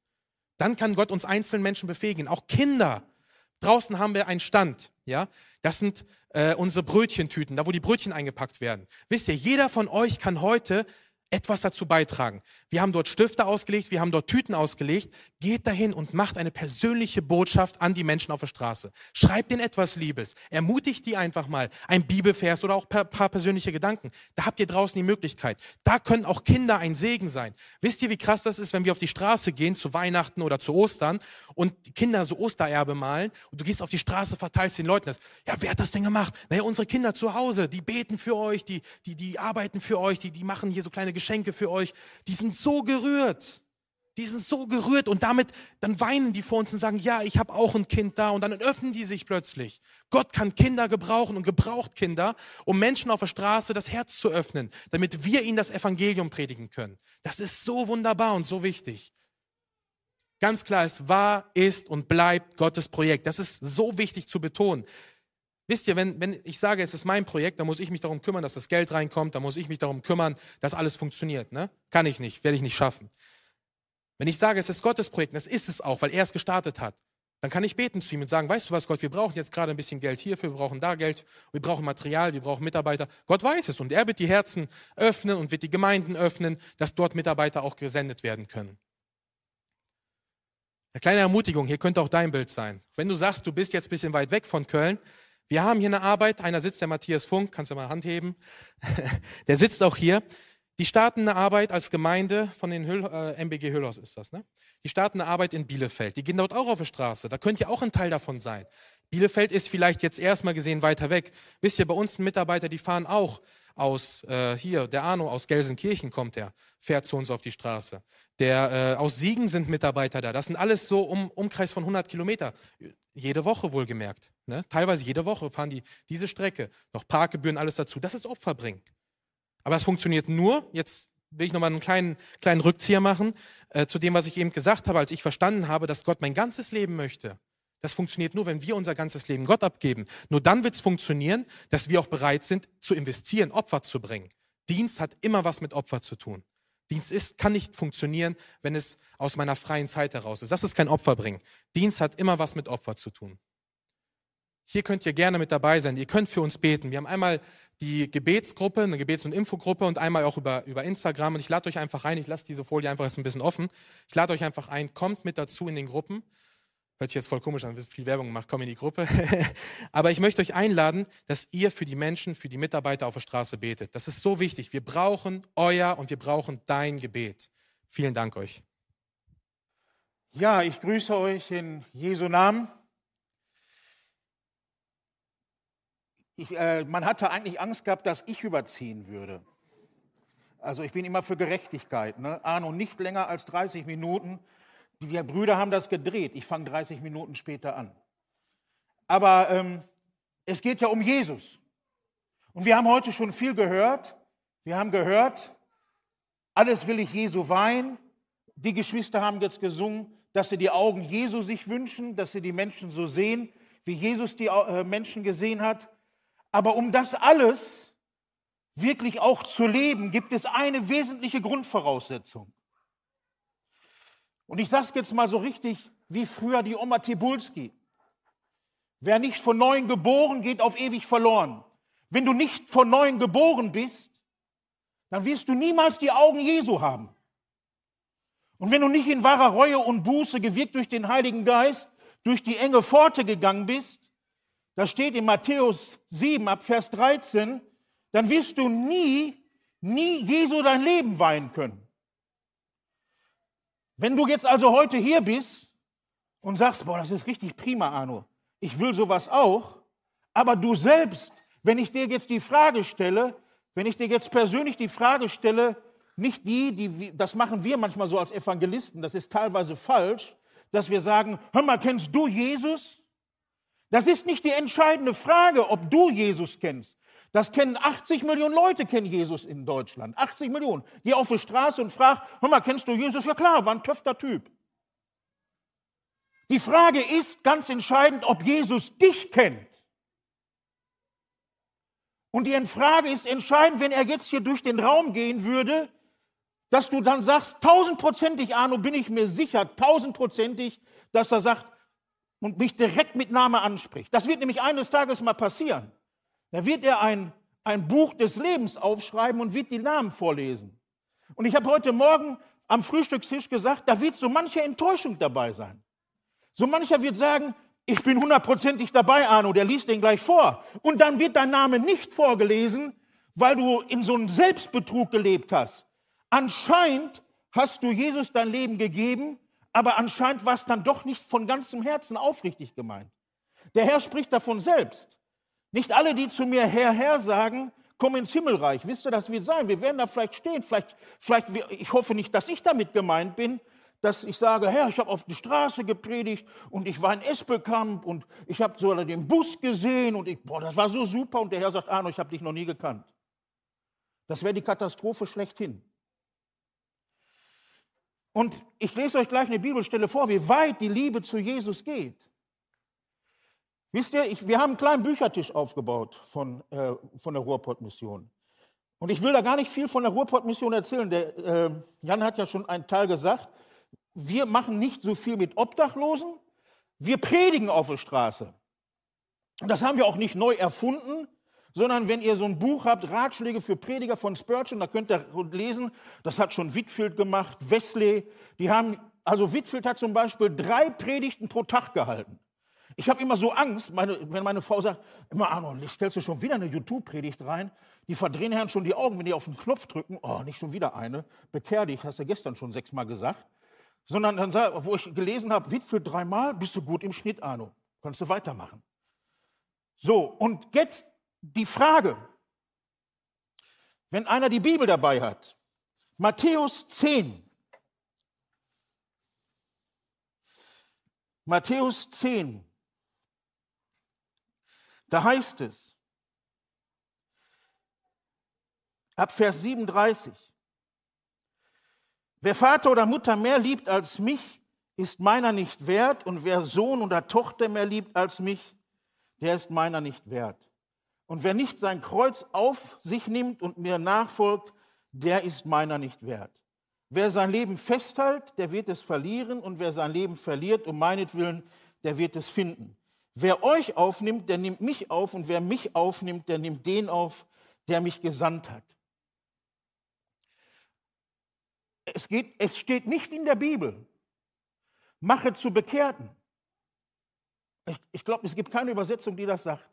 Dann kann Gott uns einzelnen Menschen befähigen. Auch Kinder Draußen haben wir einen Stand, ja. Das sind äh, unsere Brötchentüten, da wo die Brötchen eingepackt werden. Wisst ihr, jeder von euch kann heute etwas dazu beitragen. Wir haben dort Stifte ausgelegt, wir haben dort Tüten ausgelegt. Geht dahin und macht eine persönliche Botschaft an die Menschen auf der Straße. Schreibt ihnen etwas Liebes. Ermutigt die einfach mal. Ein Bibelvers oder auch ein paar persönliche Gedanken. Da habt ihr draußen die Möglichkeit. Da können auch Kinder ein Segen sein. Wisst ihr, wie krass das ist, wenn wir auf die Straße gehen zu Weihnachten oder zu Ostern und die Kinder so Ostererbe malen und du gehst auf die Straße, verteilst den Leuten das. Ja, wer hat das denn gemacht? Naja, unsere Kinder zu Hause, die beten für euch, die, die, die arbeiten für euch, die, die machen hier so kleine Geschenke für euch. Die sind so gerührt. Die sind so gerührt und damit, dann weinen die vor uns und sagen, ja, ich habe auch ein Kind da und dann öffnen die sich plötzlich. Gott kann Kinder gebrauchen und gebraucht Kinder, um Menschen auf der Straße das Herz zu öffnen, damit wir ihnen das Evangelium predigen können. Das ist so wunderbar und so wichtig. Ganz klar, es war, ist und bleibt Gottes Projekt. Das ist so wichtig zu betonen. Wisst ihr, wenn, wenn ich sage, es ist mein Projekt, dann muss ich mich darum kümmern, dass das Geld reinkommt, dann muss ich mich darum kümmern, dass alles funktioniert. Ne? Kann ich nicht, werde ich nicht schaffen. Wenn ich sage, es ist Gottes Projekt, das ist es auch, weil er es gestartet hat, dann kann ich beten zu ihm und sagen, weißt du was, Gott, wir brauchen jetzt gerade ein bisschen Geld hierfür, wir brauchen da Geld, wir brauchen Material, wir brauchen Mitarbeiter. Gott weiß es und er wird die Herzen öffnen und wird die Gemeinden öffnen, dass dort Mitarbeiter auch gesendet werden können. Eine kleine Ermutigung, hier könnte auch dein Bild sein. Wenn du sagst, du bist jetzt ein bisschen weit weg von Köln, wir haben hier eine Arbeit, einer sitzt, der Matthias Funk, kannst du mal Hand heben, der sitzt auch hier. Die starten eine Arbeit als Gemeinde von den Hüll, äh, MBG Hüllhaus ist das, ne? Die starten eine Arbeit in Bielefeld. Die gehen dort auch auf die Straße. Da könnt ihr auch ein Teil davon sein. Bielefeld ist vielleicht jetzt erstmal gesehen weiter weg. Wisst ihr, bei uns ein Mitarbeiter, die fahren auch aus äh, hier, der Arno aus Gelsenkirchen kommt der, fährt zu uns auf die Straße. Der äh, aus Siegen sind Mitarbeiter da. Das sind alles so um Umkreis von 100 Kilometer. Jede Woche wohlgemerkt. Ne? Teilweise jede Woche fahren die diese Strecke. Noch Parkgebühren, alles dazu. Das ist Opfer bringen. Aber es funktioniert nur, jetzt will ich nochmal einen kleinen, kleinen Rückzieher machen, äh, zu dem, was ich eben gesagt habe, als ich verstanden habe, dass Gott mein ganzes Leben möchte. Das funktioniert nur, wenn wir unser ganzes Leben Gott abgeben. Nur dann wird es funktionieren, dass wir auch bereit sind, zu investieren, Opfer zu bringen. Dienst hat immer was mit Opfer zu tun. Dienst ist, kann nicht funktionieren, wenn es aus meiner freien Zeit heraus ist. Das ist kein Opfer bringen. Dienst hat immer was mit Opfer zu tun. Hier könnt ihr gerne mit dabei sein. Ihr könnt für uns beten. Wir haben einmal die Gebetsgruppe, eine Gebets- und Infogruppe und einmal auch über, über Instagram. Und ich lade euch einfach ein, ich lasse diese Folie einfach jetzt ein bisschen offen. Ich lade euch einfach ein, kommt mit dazu in den Gruppen. Hört sich jetzt voll komisch an, viel Werbung gemacht, komm in die Gruppe. Aber ich möchte euch einladen, dass ihr für die Menschen, für die Mitarbeiter auf der Straße betet. Das ist so wichtig. Wir brauchen euer und wir brauchen dein Gebet. Vielen Dank euch. Ja, ich grüße euch in Jesu Namen. Ich, äh, man hatte eigentlich Angst gehabt, dass ich überziehen würde. Also ich bin immer für Gerechtigkeit. Ne? Arno, nicht länger als 30 Minuten wir Brüder haben das gedreht. Ich fange 30 Minuten später an. Aber ähm, es geht ja um Jesus. Und wir haben heute schon viel gehört. Wir haben gehört, alles will ich Jesu weihen. Die Geschwister haben jetzt gesungen, dass sie die Augen Jesu sich wünschen, dass sie die Menschen so sehen, wie Jesus die äh, Menschen gesehen hat. Aber um das alles wirklich auch zu leben, gibt es eine wesentliche Grundvoraussetzung. Und ich sage es jetzt mal so richtig wie früher die Oma Tibulski. Wer nicht von neuem geboren, geht auf ewig verloren. Wenn du nicht von neuem geboren bist, dann wirst du niemals die Augen Jesu haben. Und wenn du nicht in wahrer Reue und Buße, gewirkt durch den Heiligen Geist, durch die enge Pforte gegangen bist, da steht in Matthäus 7 ab Vers 13, dann wirst du nie, nie Jesu dein Leben weihen können. Wenn du jetzt also heute hier bist und sagst, boah, das ist richtig prima, Arno, ich will sowas auch, aber du selbst, wenn ich dir jetzt die Frage stelle, wenn ich dir jetzt persönlich die Frage stelle, nicht die, die, das machen wir manchmal so als Evangelisten, das ist teilweise falsch, dass wir sagen, hör mal, kennst du Jesus? Das ist nicht die entscheidende Frage, ob du Jesus kennst. Das kennen 80 Millionen Leute, kennen Jesus in Deutschland. 80 Millionen. Geh auf die Straße und frag, hör mal, kennst du Jesus? Ja klar, war ein töfter Typ. Die Frage ist ganz entscheidend, ob Jesus dich kennt. Und die Frage ist entscheidend, wenn er jetzt hier durch den Raum gehen würde, dass du dann sagst, tausendprozentig, Arno, bin ich mir sicher, tausendprozentig, dass er sagt, und mich direkt mit Name anspricht. Das wird nämlich eines Tages mal passieren. Da wird er ein, ein Buch des Lebens aufschreiben und wird die Namen vorlesen. Und ich habe heute Morgen am Frühstückstisch gesagt, da wird so manche Enttäuschung dabei sein. So mancher wird sagen, ich bin hundertprozentig dabei, Arno, der liest den gleich vor. Und dann wird dein Name nicht vorgelesen, weil du in so einem Selbstbetrug gelebt hast. Anscheinend hast du Jesus dein Leben gegeben, aber anscheinend war es dann doch nicht von ganzem Herzen aufrichtig gemeint. Der Herr spricht davon selbst. Nicht alle, die zu mir Herr, Herr sagen, kommen ins Himmelreich. Wisst ihr, das wird sein. Wir werden da vielleicht stehen. Vielleicht, vielleicht, ich hoffe nicht, dass ich damit gemeint bin, dass ich sage, Herr, ich habe auf die Straße gepredigt und ich war in Espelkamp und ich habe so den Bus gesehen und ich, boah, das war so super. Und der Herr sagt, Arno, ich habe dich noch nie gekannt. Das wäre die Katastrophe schlechthin. Und ich lese euch gleich eine Bibelstelle vor, wie weit die Liebe zu Jesus geht. Wisst ihr, ich, wir haben einen kleinen Büchertisch aufgebaut von, äh, von der Ruhrpott-Mission. Und ich will da gar nicht viel von der Ruhrpott-Mission erzählen. Der, äh, Jan hat ja schon einen Teil gesagt. Wir machen nicht so viel mit Obdachlosen. Wir predigen auf der Straße. Und das haben wir auch nicht neu erfunden, sondern wenn ihr so ein Buch habt, Ratschläge für Prediger von Spurgeon, da könnt ihr lesen, das hat schon Whitfield gemacht, Wesley, die haben, also Whitfield hat zum Beispiel drei Predigten pro Tag gehalten. Ich habe immer so Angst, meine, wenn meine Frau sagt, immer Arno, stellst du schon wieder eine YouTube-Predigt rein? Die verdrehen Herrn schon die Augen, wenn die auf den Knopf drücken. Oh, nicht schon wieder eine. Bekehr dich, hast du gestern schon sechsmal gesagt. Sondern dann, wo ich gelesen habe, Whitfield dreimal, bist du gut im Schnitt, Arno. Kannst du weitermachen. So, und jetzt die Frage, wenn einer die Bibel dabei hat, Matthäus 10, Matthäus 10, da heißt es, ab Vers 37, wer Vater oder Mutter mehr liebt als mich, ist meiner nicht wert, und wer Sohn oder Tochter mehr liebt als mich, der ist meiner nicht wert. Und wer nicht sein Kreuz auf sich nimmt und mir nachfolgt, der ist meiner nicht wert. Wer sein Leben festhält, der wird es verlieren. Und wer sein Leben verliert, um meinetwillen, der wird es finden. Wer euch aufnimmt, der nimmt mich auf. Und wer mich aufnimmt, der nimmt den auf, der mich gesandt hat. Es, geht, es steht nicht in der Bibel, mache zu Bekehrten. Ich, ich glaube, es gibt keine Übersetzung, die das sagt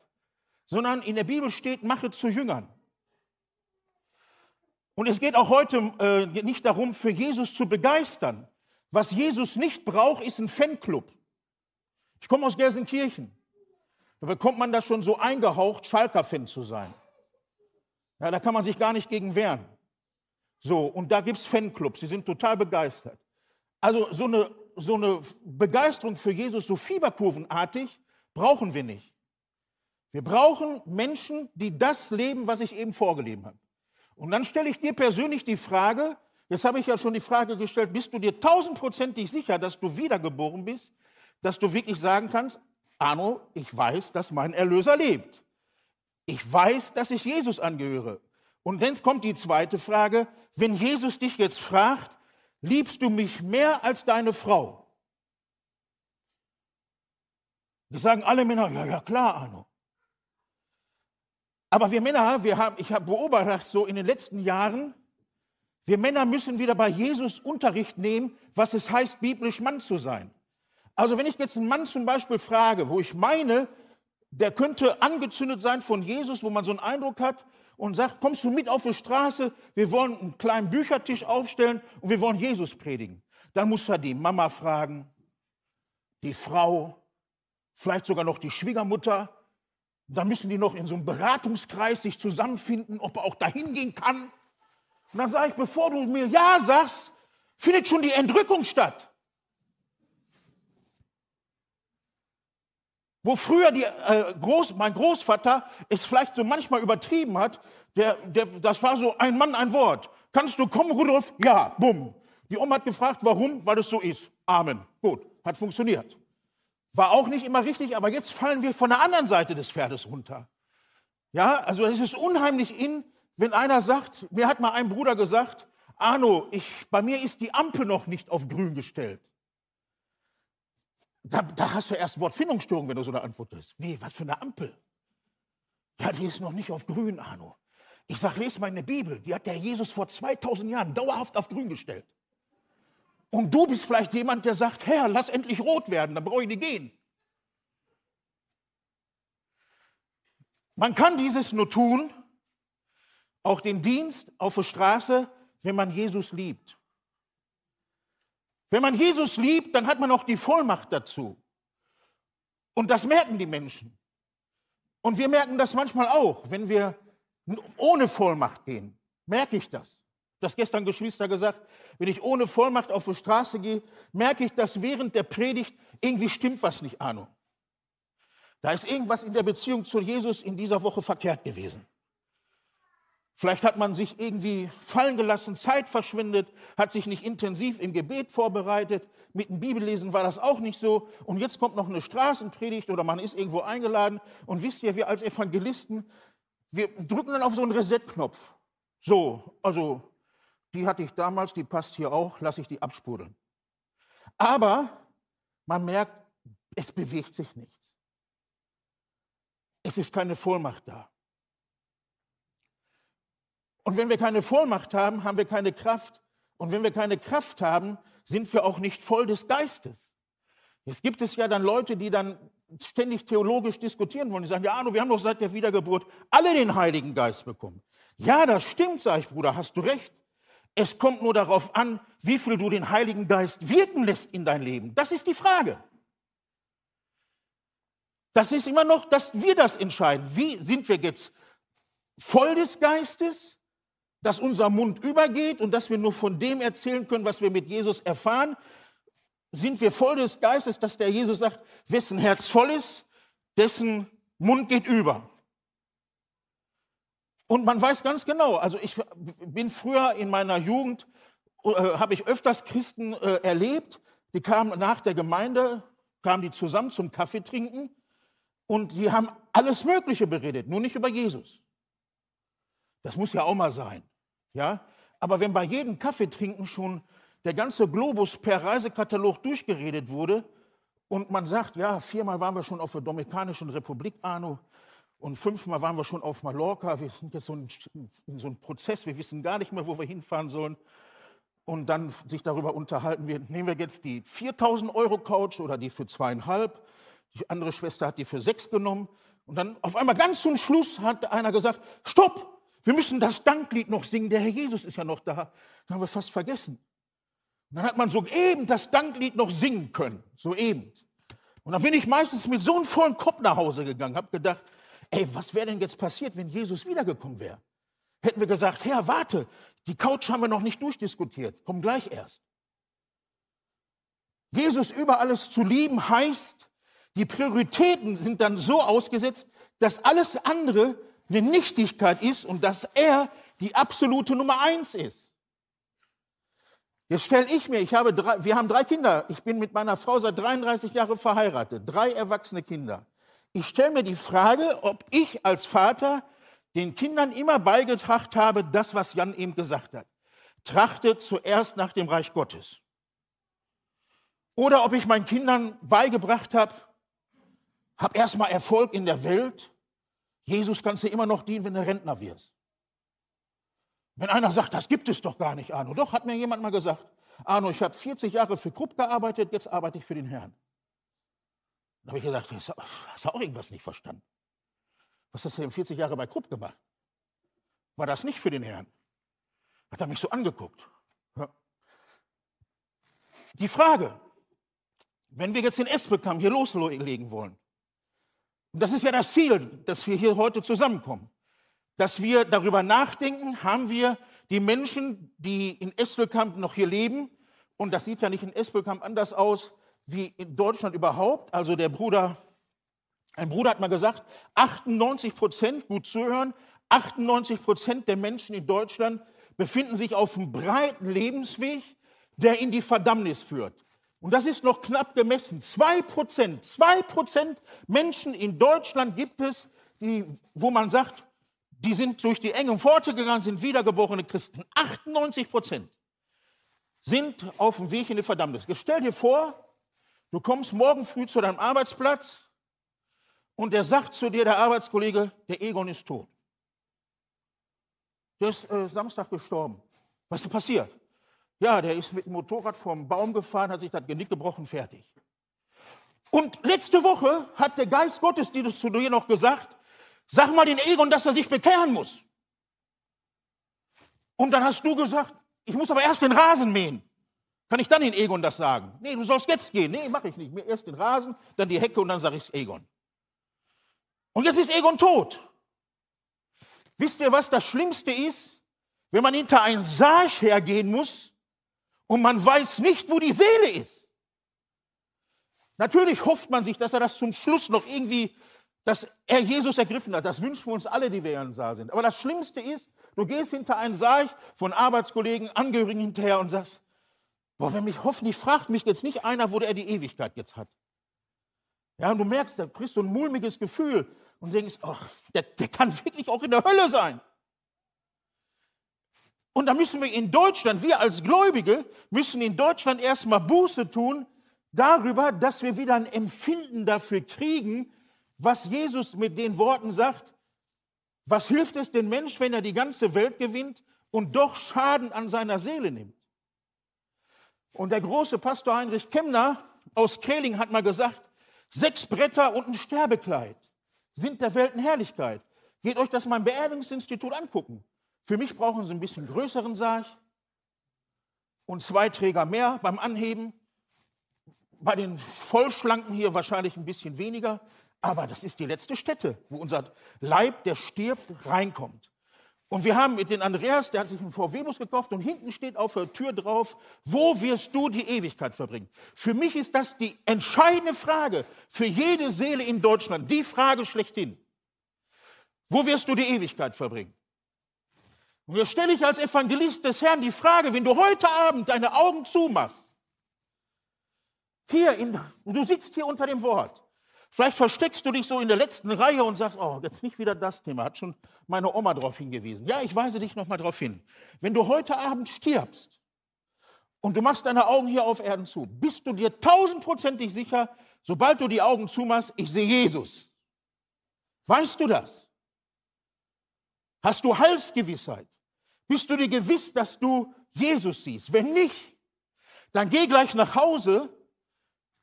sondern in der Bibel steht, mache zu Jüngern. Und es geht auch heute äh, nicht darum, für Jesus zu begeistern. Was Jesus nicht braucht, ist ein Fanclub. Ich komme aus Gelsenkirchen. Da bekommt man das schon so eingehaucht, Schalker-Fan zu sein. Ja, da kann man sich gar nicht gegen wehren. So, und da gibt es Fanclubs, die sind total begeistert. Also so eine, so eine Begeisterung für Jesus, so fieberkurvenartig, brauchen wir nicht. Wir brauchen Menschen, die das leben, was ich eben vorgelebt habe. Und dann stelle ich dir persönlich die Frage, jetzt habe ich ja schon die Frage gestellt, bist du dir tausendprozentig sicher, dass du wiedergeboren bist, dass du wirklich sagen kannst, Arno, ich weiß, dass mein Erlöser lebt. Ich weiß, dass ich Jesus angehöre. Und dann kommt die zweite Frage, wenn Jesus dich jetzt fragt, liebst du mich mehr als deine Frau? Wir sagen alle Männer, ja, ja, klar, Arno. Aber wir Männer, wir haben, ich habe beobachtet, so in den letzten Jahren, wir Männer müssen wieder bei Jesus Unterricht nehmen, was es heißt, biblisch Mann zu sein. Also wenn ich jetzt einen Mann zum Beispiel frage, wo ich meine, der könnte angezündet sein von Jesus, wo man so einen Eindruck hat und sagt, kommst du mit auf die Straße, wir wollen einen kleinen Büchertisch aufstellen und wir wollen Jesus predigen. Dann muss er die Mama fragen, die Frau, vielleicht sogar noch die Schwiegermutter, dann müssen die noch in so einem Beratungskreis sich zusammenfinden, ob er auch dahin gehen kann. Und dann sage ich, bevor du mir Ja sagst, findet schon die Entrückung statt. Wo früher die, äh, Groß, mein Großvater es vielleicht so manchmal übertrieben hat, der, der, das war so ein Mann, ein Wort. Kannst du kommen, Rudolf? Ja, bumm. Die Oma hat gefragt, warum? Weil es so ist. Amen. Gut, hat funktioniert. War auch nicht immer richtig, aber jetzt fallen wir von der anderen Seite des Pferdes runter. Ja, also es ist unheimlich in, wenn einer sagt, mir hat mal ein Bruder gesagt, Arno, ich, bei mir ist die Ampel noch nicht auf grün gestellt. Da, da hast du erst Wortfindungsstörung, wenn du so eine Antwort hast. Wie, was für eine Ampel? Ja, die ist noch nicht auf grün, Arno. Ich sage, lese mal in der Bibel. Die hat der Jesus vor 2000 Jahren dauerhaft auf grün gestellt. Und du bist vielleicht jemand, der sagt, Herr, lass endlich rot werden, dann brauche ich nicht gehen. Man kann dieses nur tun, auch den Dienst auf der Straße, wenn man Jesus liebt. Wenn man Jesus liebt, dann hat man auch die Vollmacht dazu. Und das merken die Menschen. Und wir merken das manchmal auch, wenn wir ohne Vollmacht gehen. Merke ich das. Das gestern Geschwister gesagt, wenn ich ohne Vollmacht auf die Straße gehe, merke ich, dass während der Predigt irgendwie stimmt was nicht, Ahnung. Da ist irgendwas in der Beziehung zu Jesus in dieser Woche verkehrt gewesen. Vielleicht hat man sich irgendwie fallen gelassen, Zeit verschwindet, hat sich nicht intensiv im Gebet vorbereitet. Mit dem Bibellesen war das auch nicht so. Und jetzt kommt noch eine Straßenpredigt oder man ist irgendwo eingeladen. Und wisst ihr, wir als Evangelisten, wir drücken dann auf so einen Reset-Knopf. So, also die hatte ich damals, die passt hier auch, lasse ich die abspudeln. Aber man merkt, es bewegt sich nichts. Es ist keine Vollmacht da. Und wenn wir keine Vollmacht haben, haben wir keine Kraft. Und wenn wir keine Kraft haben, sind wir auch nicht voll des Geistes. Jetzt gibt es ja dann Leute, die dann ständig theologisch diskutieren wollen. Die sagen, ja, Arno, wir haben doch seit der Wiedergeburt alle den Heiligen Geist bekommen. Ja, das stimmt, sage ich, Bruder, hast du recht. Es kommt nur darauf an, wie viel du den Heiligen Geist wirken lässt in dein Leben. Das ist die Frage. Das ist immer noch, dass wir das entscheiden. Wie sind wir jetzt voll des Geistes dass unser Mund übergeht und dass wir nur von dem erzählen können, was wir mit Jesus erfahren, sind wir voll des Geistes, dass der Jesus sagt, wessen Herz voll ist, dessen Mund geht über. Und man weiß ganz genau, also ich bin früher in meiner Jugend, äh, habe ich öfters Christen äh, erlebt, die kamen nach der Gemeinde, kamen die zusammen zum Kaffee trinken und die haben alles Mögliche beredet, nur nicht über Jesus. Das muss ja auch mal sein. Ja? Aber wenn bei jedem Kaffeetrinken schon der ganze Globus per Reisekatalog durchgeredet wurde und man sagt, ja, viermal waren wir schon auf der Dominikanischen Republik, Arno, und fünfmal waren wir schon auf Mallorca, wir sind jetzt so in so einem Prozess, wir wissen gar nicht mehr, wo wir hinfahren sollen. Und dann sich darüber unterhalten wir, nehmen wir jetzt die 4000 Euro Couch oder die für zweieinhalb. Die andere Schwester hat die für sechs genommen. Und dann auf einmal ganz zum Schluss hat einer gesagt, stopp, wir müssen das Danklied noch singen. Der Herr Jesus ist ja noch da. Das haben wir fast vergessen. Und dann hat man soeben das Danklied noch singen können. Soeben. Und dann bin ich meistens mit so einem vollen Kopf nach Hause gegangen, habe gedacht, ey, was wäre denn jetzt passiert, wenn Jesus wiedergekommen wäre? Hätten wir gesagt, Herr, warte, die Couch haben wir noch nicht durchdiskutiert, komm gleich erst. Jesus über alles zu lieben heißt, die Prioritäten sind dann so ausgesetzt, dass alles andere eine Nichtigkeit ist und dass er die absolute Nummer eins ist. Jetzt stelle ich mir, ich habe drei, wir haben drei Kinder. Ich bin mit meiner Frau seit 33 Jahren verheiratet, drei erwachsene Kinder. Ich stelle mir die Frage, ob ich als Vater den Kindern immer beigetracht habe, das, was Jan eben gesagt hat. Trachte zuerst nach dem Reich Gottes. Oder ob ich meinen Kindern beigebracht habe, hab erstmal Erfolg in der Welt Jesus kannst du immer noch dienen, wenn du Rentner wirst. Wenn einer sagt, das gibt es doch gar nicht, Arno. Doch, hat mir jemand mal gesagt, Arno, ich habe 40 Jahre für Krupp gearbeitet, jetzt arbeite ich für den Herrn. Da habe ich gesagt, hast du auch irgendwas nicht verstanden? Was hast du denn 40 Jahre bei Krupp gemacht? War das nicht für den Herrn? Hat er mich so angeguckt. Die Frage, wenn wir jetzt den Esbekamp hier loslegen wollen, und das ist ja das Ziel, dass wir hier heute zusammenkommen. Dass wir darüber nachdenken, haben wir die Menschen, die in Espelkamp noch hier leben, und das sieht ja nicht in Espelkamp anders aus wie in Deutschland überhaupt. Also der Bruder, ein Bruder hat mal gesagt, 98 Prozent, gut zuhören, 98 Prozent der Menschen in Deutschland befinden sich auf einem breiten Lebensweg, der in die Verdammnis führt. Und das ist noch knapp gemessen. Zwei Prozent, zwei Prozent Menschen in Deutschland gibt es, die, wo man sagt, die sind durch die engen Pforte gegangen, sind wiedergeborene Christen. 98 Prozent sind auf dem Weg in die Verdammnis. Stell dir vor, Du kommst morgen früh zu deinem Arbeitsplatz und der sagt zu dir, der Arbeitskollege, der Egon ist tot. Der ist äh, Samstag gestorben. Was ist passiert? Ja, der ist mit dem Motorrad vom Baum gefahren, hat sich das Genick gebrochen, fertig. Und letzte Woche hat der Geist Gottes dir zu dir noch gesagt, sag mal den Egon, dass er sich bekehren muss. Und dann hast du gesagt, ich muss aber erst den Rasen mähen. Kann ich dann den Egon das sagen? Nee, du sollst jetzt gehen. Nee, mache ich nicht. Mir erst den Rasen, dann die Hecke und dann sage ich Egon. Und jetzt ist Egon tot. Wisst ihr, was das Schlimmste ist? Wenn man hinter einen Sarg hergehen muss und man weiß nicht, wo die Seele ist. Natürlich hofft man sich, dass er das zum Schluss noch irgendwie, dass er Jesus ergriffen hat. Das wünschen wir uns alle, die wir hier im Saal sind. Aber das Schlimmste ist, du gehst hinter einen Sarg von Arbeitskollegen, Angehörigen hinterher und sagst, boah, wenn mich hoffentlich fragt mich jetzt nicht einer, wo der die Ewigkeit jetzt hat. Ja, und du merkst, da kriegst du ein mulmiges Gefühl und denkst, ach, der, der kann wirklich auch in der Hölle sein. Und da müssen wir in Deutschland, wir als Gläubige, müssen in Deutschland erstmal Buße tun darüber, dass wir wieder ein Empfinden dafür kriegen, was Jesus mit den Worten sagt. Was hilft es dem Mensch, wenn er die ganze Welt gewinnt und doch Schaden an seiner Seele nimmt? Und der große Pastor Heinrich Kemner aus Kreling hat mal gesagt, sechs Bretter und ein Sterbekleid sind der Welt Herrlichkeit. Geht euch das mal im Beerdigungsinstitut angucken. Für mich brauchen sie ein bisschen größeren Sarg und zwei Träger mehr beim Anheben. Bei den Vollschlanken hier wahrscheinlich ein bisschen weniger. Aber das ist die letzte Stätte, wo unser Leib, der stirbt, reinkommt. Und wir haben mit den Andreas, der hat sich einen VW-Bus gekauft und hinten steht auf der Tür drauf, wo wirst du die Ewigkeit verbringen? Für mich ist das die entscheidende Frage für jede Seele in Deutschland, die Frage schlechthin. Wo wirst du die Ewigkeit verbringen? Und jetzt stelle ich als Evangelist des Herrn die Frage, wenn du heute Abend deine Augen zumachst, hier in, du sitzt hier unter dem Wort, Vielleicht versteckst du dich so in der letzten Reihe und sagst, oh, jetzt nicht wieder das Thema, hat schon meine Oma darauf hingewiesen. Ja, ich weise dich nochmal darauf hin. Wenn du heute Abend stirbst und du machst deine Augen hier auf Erden zu, bist du dir tausendprozentig sicher, sobald du die Augen zumachst, ich sehe Jesus. Weißt du das? Hast du Halsgewissheit? Bist du dir gewiss, dass du Jesus siehst? Wenn nicht, dann geh gleich nach Hause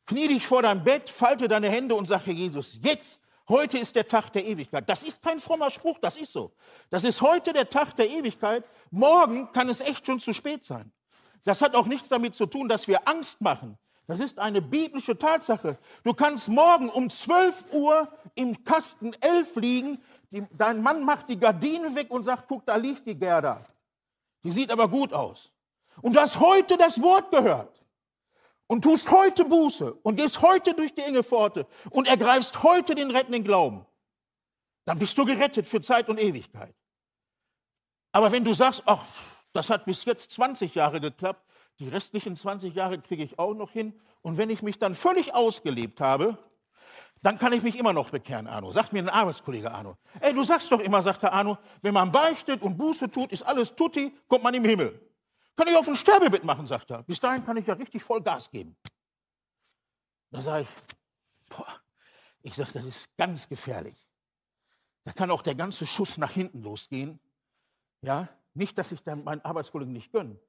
Knie dich vor dein Bett, falte deine Hände und sage, Jesus, jetzt, heute ist der Tag der Ewigkeit. Das ist kein frommer Spruch, das ist so. Das ist heute der Tag der Ewigkeit. Morgen kann es echt schon zu spät sein. Das hat auch nichts damit zu tun, dass wir Angst machen. Das ist eine biblische Tatsache. Du kannst morgen um 12 Uhr im Kasten 11 liegen. Dein Mann macht die Gardine weg und sagt, guck, da liegt die Gerda. Die sieht aber gut aus. Und du hast heute das Wort gehört und tust heute Buße und gehst heute durch die enge Pforte und ergreifst heute den rettenden Glauben, dann bist du gerettet für Zeit und Ewigkeit. Aber wenn du sagst, ach, das hat bis jetzt 20 Jahre geklappt, die restlichen 20 Jahre kriege ich auch noch hin und wenn ich mich dann völlig ausgelebt habe, dann kann ich mich immer noch bekehren, Arno. Sagt mir ein Arbeitskollege Arno. Ey, du sagst doch immer, sagt der Arno, wenn man beichtet und Buße tut, ist alles tutti, kommt man im Himmel. Kann ich auf ein Sterbebett machen, sagt er. Bis dahin kann ich ja richtig voll Gas geben. Da sage ich, boah, ich sage, das ist ganz gefährlich. Da kann auch der ganze Schuss nach hinten losgehen. Ja, nicht, dass ich dann meinen Arbeitskollegen nicht gönne.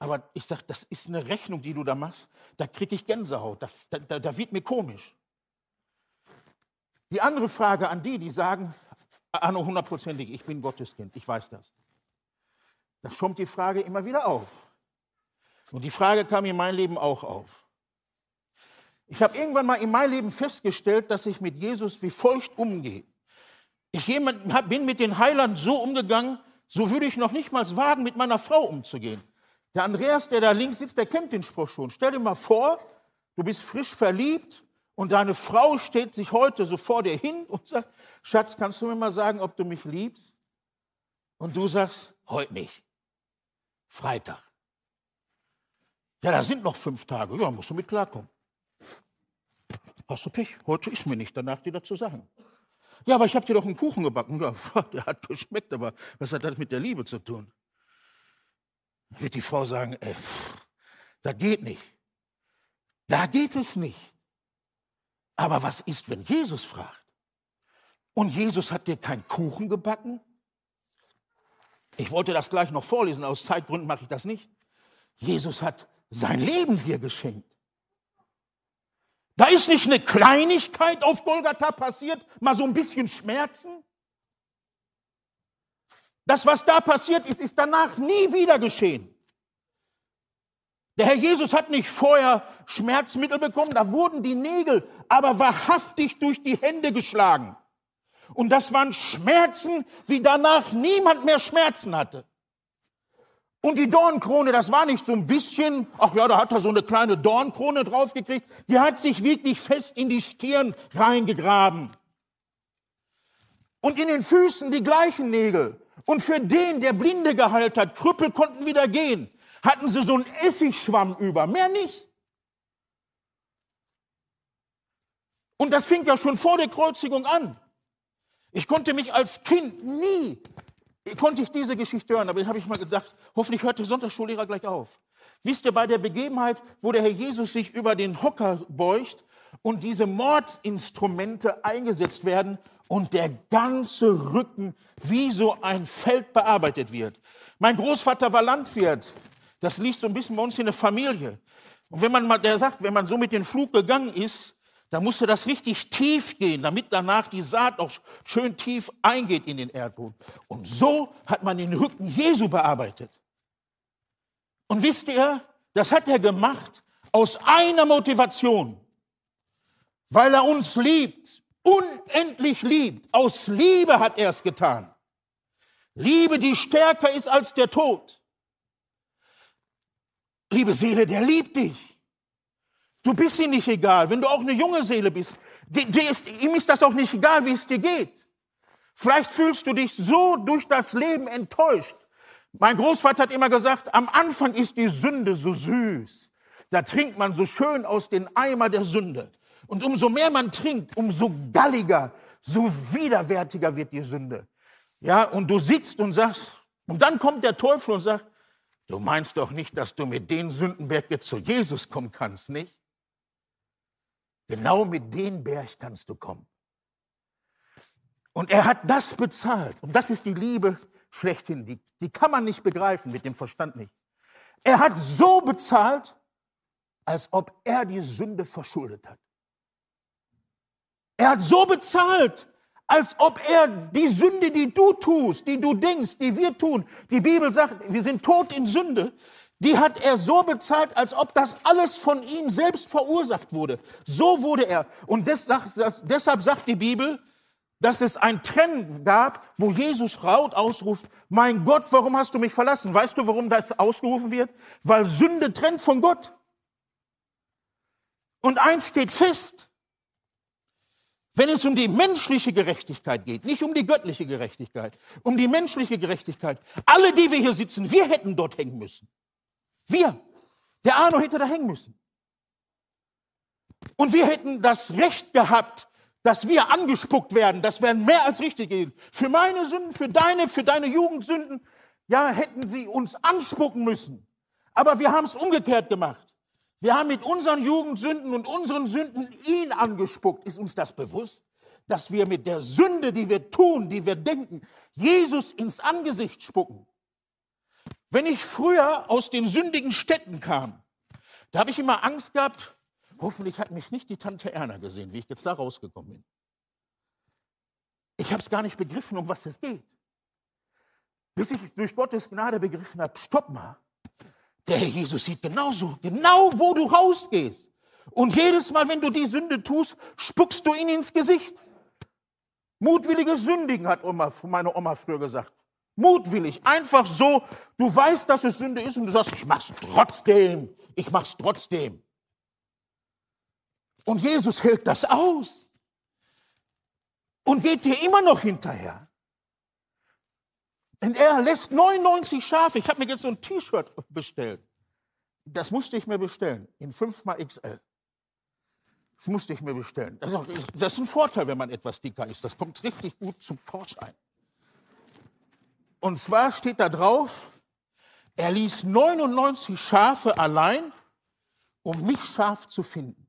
Aber ich sage, das ist eine Rechnung, die du da machst. Da kriege ich Gänsehaut. Da, da, da wird mir komisch. Die andere Frage an die, die sagen, Arno, hundertprozentig, ich bin Gotteskind, ich weiß das. Da kommt die Frage immer wieder auf. Und die Frage kam in meinem Leben auch auf. Ich habe irgendwann mal in meinem Leben festgestellt, dass ich mit Jesus wie feucht umgehe. Ich bin mit den Heilern so umgegangen, so würde ich noch nicht mal wagen, mit meiner Frau umzugehen. Der Andreas, der da links sitzt, der kennt den Spruch schon. Stell dir mal vor, du bist frisch verliebt und deine Frau steht sich heute so vor dir hin und sagt, Schatz, kannst du mir mal sagen, ob du mich liebst? Und du sagst, heute nicht. Freitag. Ja, da sind noch fünf Tage. Ja, musst du mit klarkommen. Hast du Pech? Heute ist mir nicht danach, dir das zu sagen. Ja, aber ich habe dir doch einen Kuchen gebacken. Ja, der hat geschmeckt, aber was hat das mit der Liebe zu tun? Wird die Frau sagen, ey, das geht nicht. Da geht es nicht. Aber was ist, wenn Jesus fragt? Und Jesus hat dir keinen Kuchen gebacken? Ich wollte das gleich noch vorlesen, aus Zeitgründen mache ich das nicht. Jesus hat sein Leben dir geschenkt. Da ist nicht eine Kleinigkeit auf Golgatha passiert, mal so ein bisschen Schmerzen. Das, was da passiert ist, ist danach nie wieder geschehen. Der Herr Jesus hat nicht vorher Schmerzmittel bekommen, da wurden die Nägel aber wahrhaftig durch die Hände geschlagen. Und das waren Schmerzen, wie danach niemand mehr Schmerzen hatte. Und die Dornkrone, das war nicht so ein bisschen, ach ja, da hat er so eine kleine Dornkrone draufgekriegt, die hat sich wirklich fest in die Stirn reingegraben. Und in den Füßen die gleichen Nägel. Und für den, der Blinde geheilt hat, Krüppel konnten wieder gehen, hatten sie so einen Essigschwamm über, mehr nicht. Und das fing ja schon vor der Kreuzigung an. Ich konnte mich als Kind nie konnte ich diese Geschichte hören, aber habe ich mal gedacht, hoffentlich hört der Sonntagsschullehrer gleich auf. Wisst ihr, bei der Begebenheit, wo der Herr Jesus sich über den Hocker beugt und diese Mordinstrumente eingesetzt werden und der ganze Rücken wie so ein Feld bearbeitet wird. Mein Großvater war Landwirt. Das liegt so ein bisschen bei uns in der Familie. Und wenn man mal, der sagt, wenn man so mit dem Flug gegangen ist, da musste das richtig tief gehen, damit danach die Saat auch schön tief eingeht in den Erdboden. Und so hat man den Rücken Jesu bearbeitet. Und wisst ihr, das hat er gemacht aus einer Motivation, weil er uns liebt, unendlich liebt. Aus Liebe hat er es getan. Liebe, die stärker ist als der Tod. Liebe Seele, der liebt dich. Du bist ihm nicht egal, wenn du auch eine junge Seele bist. Die, die ist, ihm ist das auch nicht egal, wie es dir geht. Vielleicht fühlst du dich so durch das Leben enttäuscht. Mein Großvater hat immer gesagt, am Anfang ist die Sünde so süß. Da trinkt man so schön aus den Eimer der Sünde. Und umso mehr man trinkt, umso galliger, so widerwärtiger wird die Sünde. Ja, und du sitzt und sagst, und dann kommt der Teufel und sagt, du meinst doch nicht, dass du mit den Sündenberg jetzt zu Jesus kommen kannst, nicht? Genau mit dem Berg kannst du kommen. Und er hat das bezahlt. Und das ist die Liebe schlechthin. Die, die kann man nicht begreifen, mit dem Verstand nicht. Er hat so bezahlt, als ob er die Sünde verschuldet hat. Er hat so bezahlt, als ob er die Sünde, die du tust, die du denkst, die wir tun, die Bibel sagt, wir sind tot in Sünde, die hat er so bezahlt, als ob das alles von ihm selbst verursacht wurde. So wurde er. Und deshalb sagt die Bibel, dass es ein Trend gab, wo Jesus laut ausruft, mein Gott, warum hast du mich verlassen? Weißt du, warum das ausgerufen wird? Weil Sünde trennt von Gott. Und eins steht fest, wenn es um die menschliche Gerechtigkeit geht, nicht um die göttliche Gerechtigkeit, um die menschliche Gerechtigkeit, alle, die wir hier sitzen, wir hätten dort hängen müssen. Wir. Der Arno hätte da hängen müssen. Und wir hätten das Recht gehabt, dass wir angespuckt werden. Das wäre mehr als richtig gewesen. Für meine Sünden, für deine, für deine Jugendsünden, ja, hätten sie uns anspucken müssen. Aber wir haben es umgekehrt gemacht. Wir haben mit unseren Jugendsünden und unseren Sünden ihn angespuckt. Ist uns das bewusst? Dass wir mit der Sünde, die wir tun, die wir denken, Jesus ins Angesicht spucken. Wenn ich früher aus den sündigen Städten kam, da habe ich immer Angst gehabt, hoffentlich hat mich nicht die Tante Erna gesehen, wie ich jetzt da rausgekommen bin. Ich habe es gar nicht begriffen, um was es geht. Bis ich durch Gottes Gnade begriffen habe, stopp mal. Der Herr Jesus sieht genauso, genau wo du rausgehst. Und jedes Mal, wenn du die Sünde tust, spuckst du ihn ins Gesicht. Mutwilliges Sündigen, hat Oma, meine Oma früher gesagt. Mutwillig, einfach so. Du weißt, dass es Sünde ist und du sagst, ich mach's trotzdem. Ich mach's trotzdem. Und Jesus hält das aus und geht dir immer noch hinterher. Und er lässt 99 Schafe. Ich habe mir jetzt so ein T-Shirt bestellt. Das musste ich mir bestellen in 5 mal XL. Das musste ich mir bestellen. Das ist, ein Vorteil, wenn man etwas dicker ist. Das kommt richtig gut zum Vorschein. Und zwar steht da drauf, er ließ 99 Schafe allein, um mich scharf zu finden.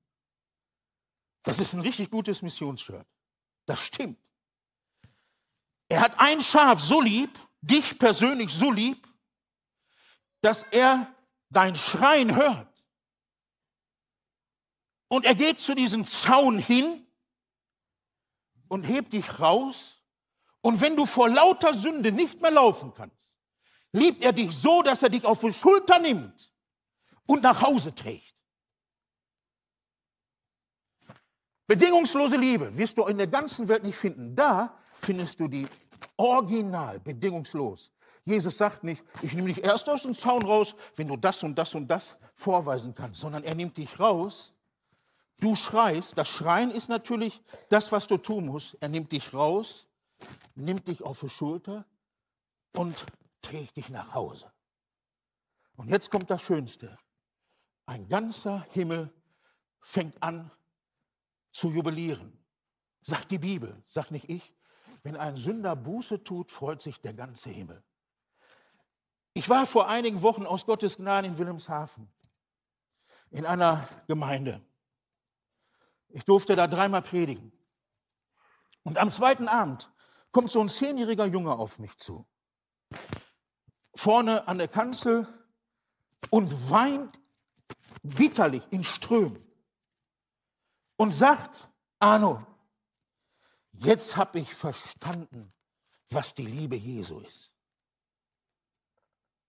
Das ist ein richtig gutes Missionsshirt. Das stimmt. Er hat ein Schaf so lieb, dich persönlich so lieb, dass er dein Schreien hört. Und er geht zu diesem Zaun hin und hebt dich raus. Und wenn du vor lauter Sünde nicht mehr laufen kannst, liebt er dich so, dass er dich auf die Schulter nimmt und nach Hause trägt. Bedingungslose Liebe wirst du in der ganzen Welt nicht finden. Da findest du die original, bedingungslos. Jesus sagt nicht, ich nehme dich erst aus dem Zaun raus, wenn du das und das und das vorweisen kannst, sondern er nimmt dich raus. Du schreist, das Schreien ist natürlich das, was du tun musst. Er nimmt dich raus, nimmt dich auf die Schulter und trägt dich nach Hause. Und jetzt kommt das Schönste. Ein ganzer Himmel fängt an zu jubilieren. Sagt die Bibel, sagt nicht ich. Wenn ein Sünder Buße tut, freut sich der ganze Himmel. Ich war vor einigen Wochen aus Gottes Gnade in Wilhelmshaven in einer Gemeinde. Ich durfte da dreimal predigen. Und am zweiten Abend kommt so ein zehnjähriger Junge auf mich zu. Vorne an der Kanzel und weint bitterlich in Strömen und sagt, Arno, jetzt habe ich verstanden, was die Liebe Jesu ist.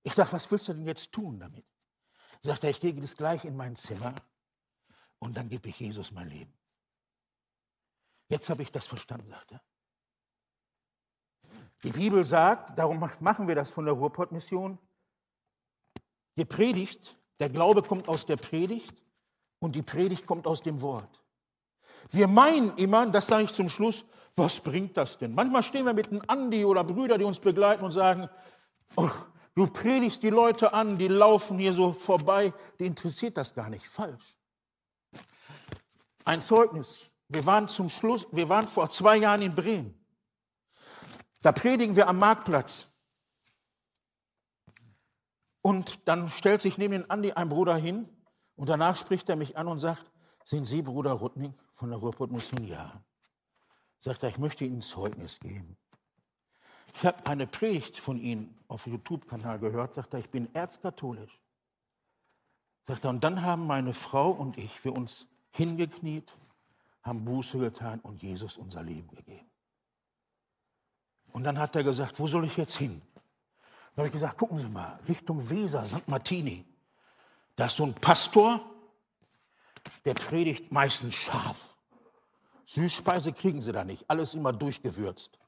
Ich sage, was willst du denn jetzt tun damit? Sagt er, ich gehe jetzt gleich in mein Zimmer und dann gebe ich Jesus mein Leben. Jetzt habe ich das verstanden, sagt er. Die Bibel sagt, darum machen wir das von der Ruhrpott-Mission, gepredigt, der Glaube kommt aus der Predigt und die Predigt kommt aus dem Wort. Wir meinen immer, das sage ich zum Schluss, was bringt das denn? Manchmal stehen wir mit einem Andi oder Brüder, die uns begleiten und sagen, oh, du predigst die Leute an, die laufen hier so vorbei, die interessiert das gar nicht. Falsch. Ein Zeugnis. Wir waren zum Schluss, wir waren vor zwei Jahren in Bremen. Da predigen wir am Marktplatz. Und dann stellt sich neben den Andi ein Bruder hin und danach spricht er mich an und sagt, sind Sie Bruder Rudning von der Ruhrpott-Mission? Ja. Sagt er, ich möchte Ihnen Zeugnis geben. Ich habe eine Predigt von Ihnen auf YouTube-Kanal gehört, sagt er, ich bin erzkatholisch. Sagt er, und dann haben meine Frau und ich wir uns hingekniet, haben Buße getan und Jesus unser Leben gegeben. Und dann hat er gesagt, wo soll ich jetzt hin? Da habe ich gesagt, gucken Sie mal, Richtung Weser, St. Martini. Da ist so ein Pastor, der predigt meistens scharf. Süßspeise kriegen sie da nicht, alles immer durchgewürzt.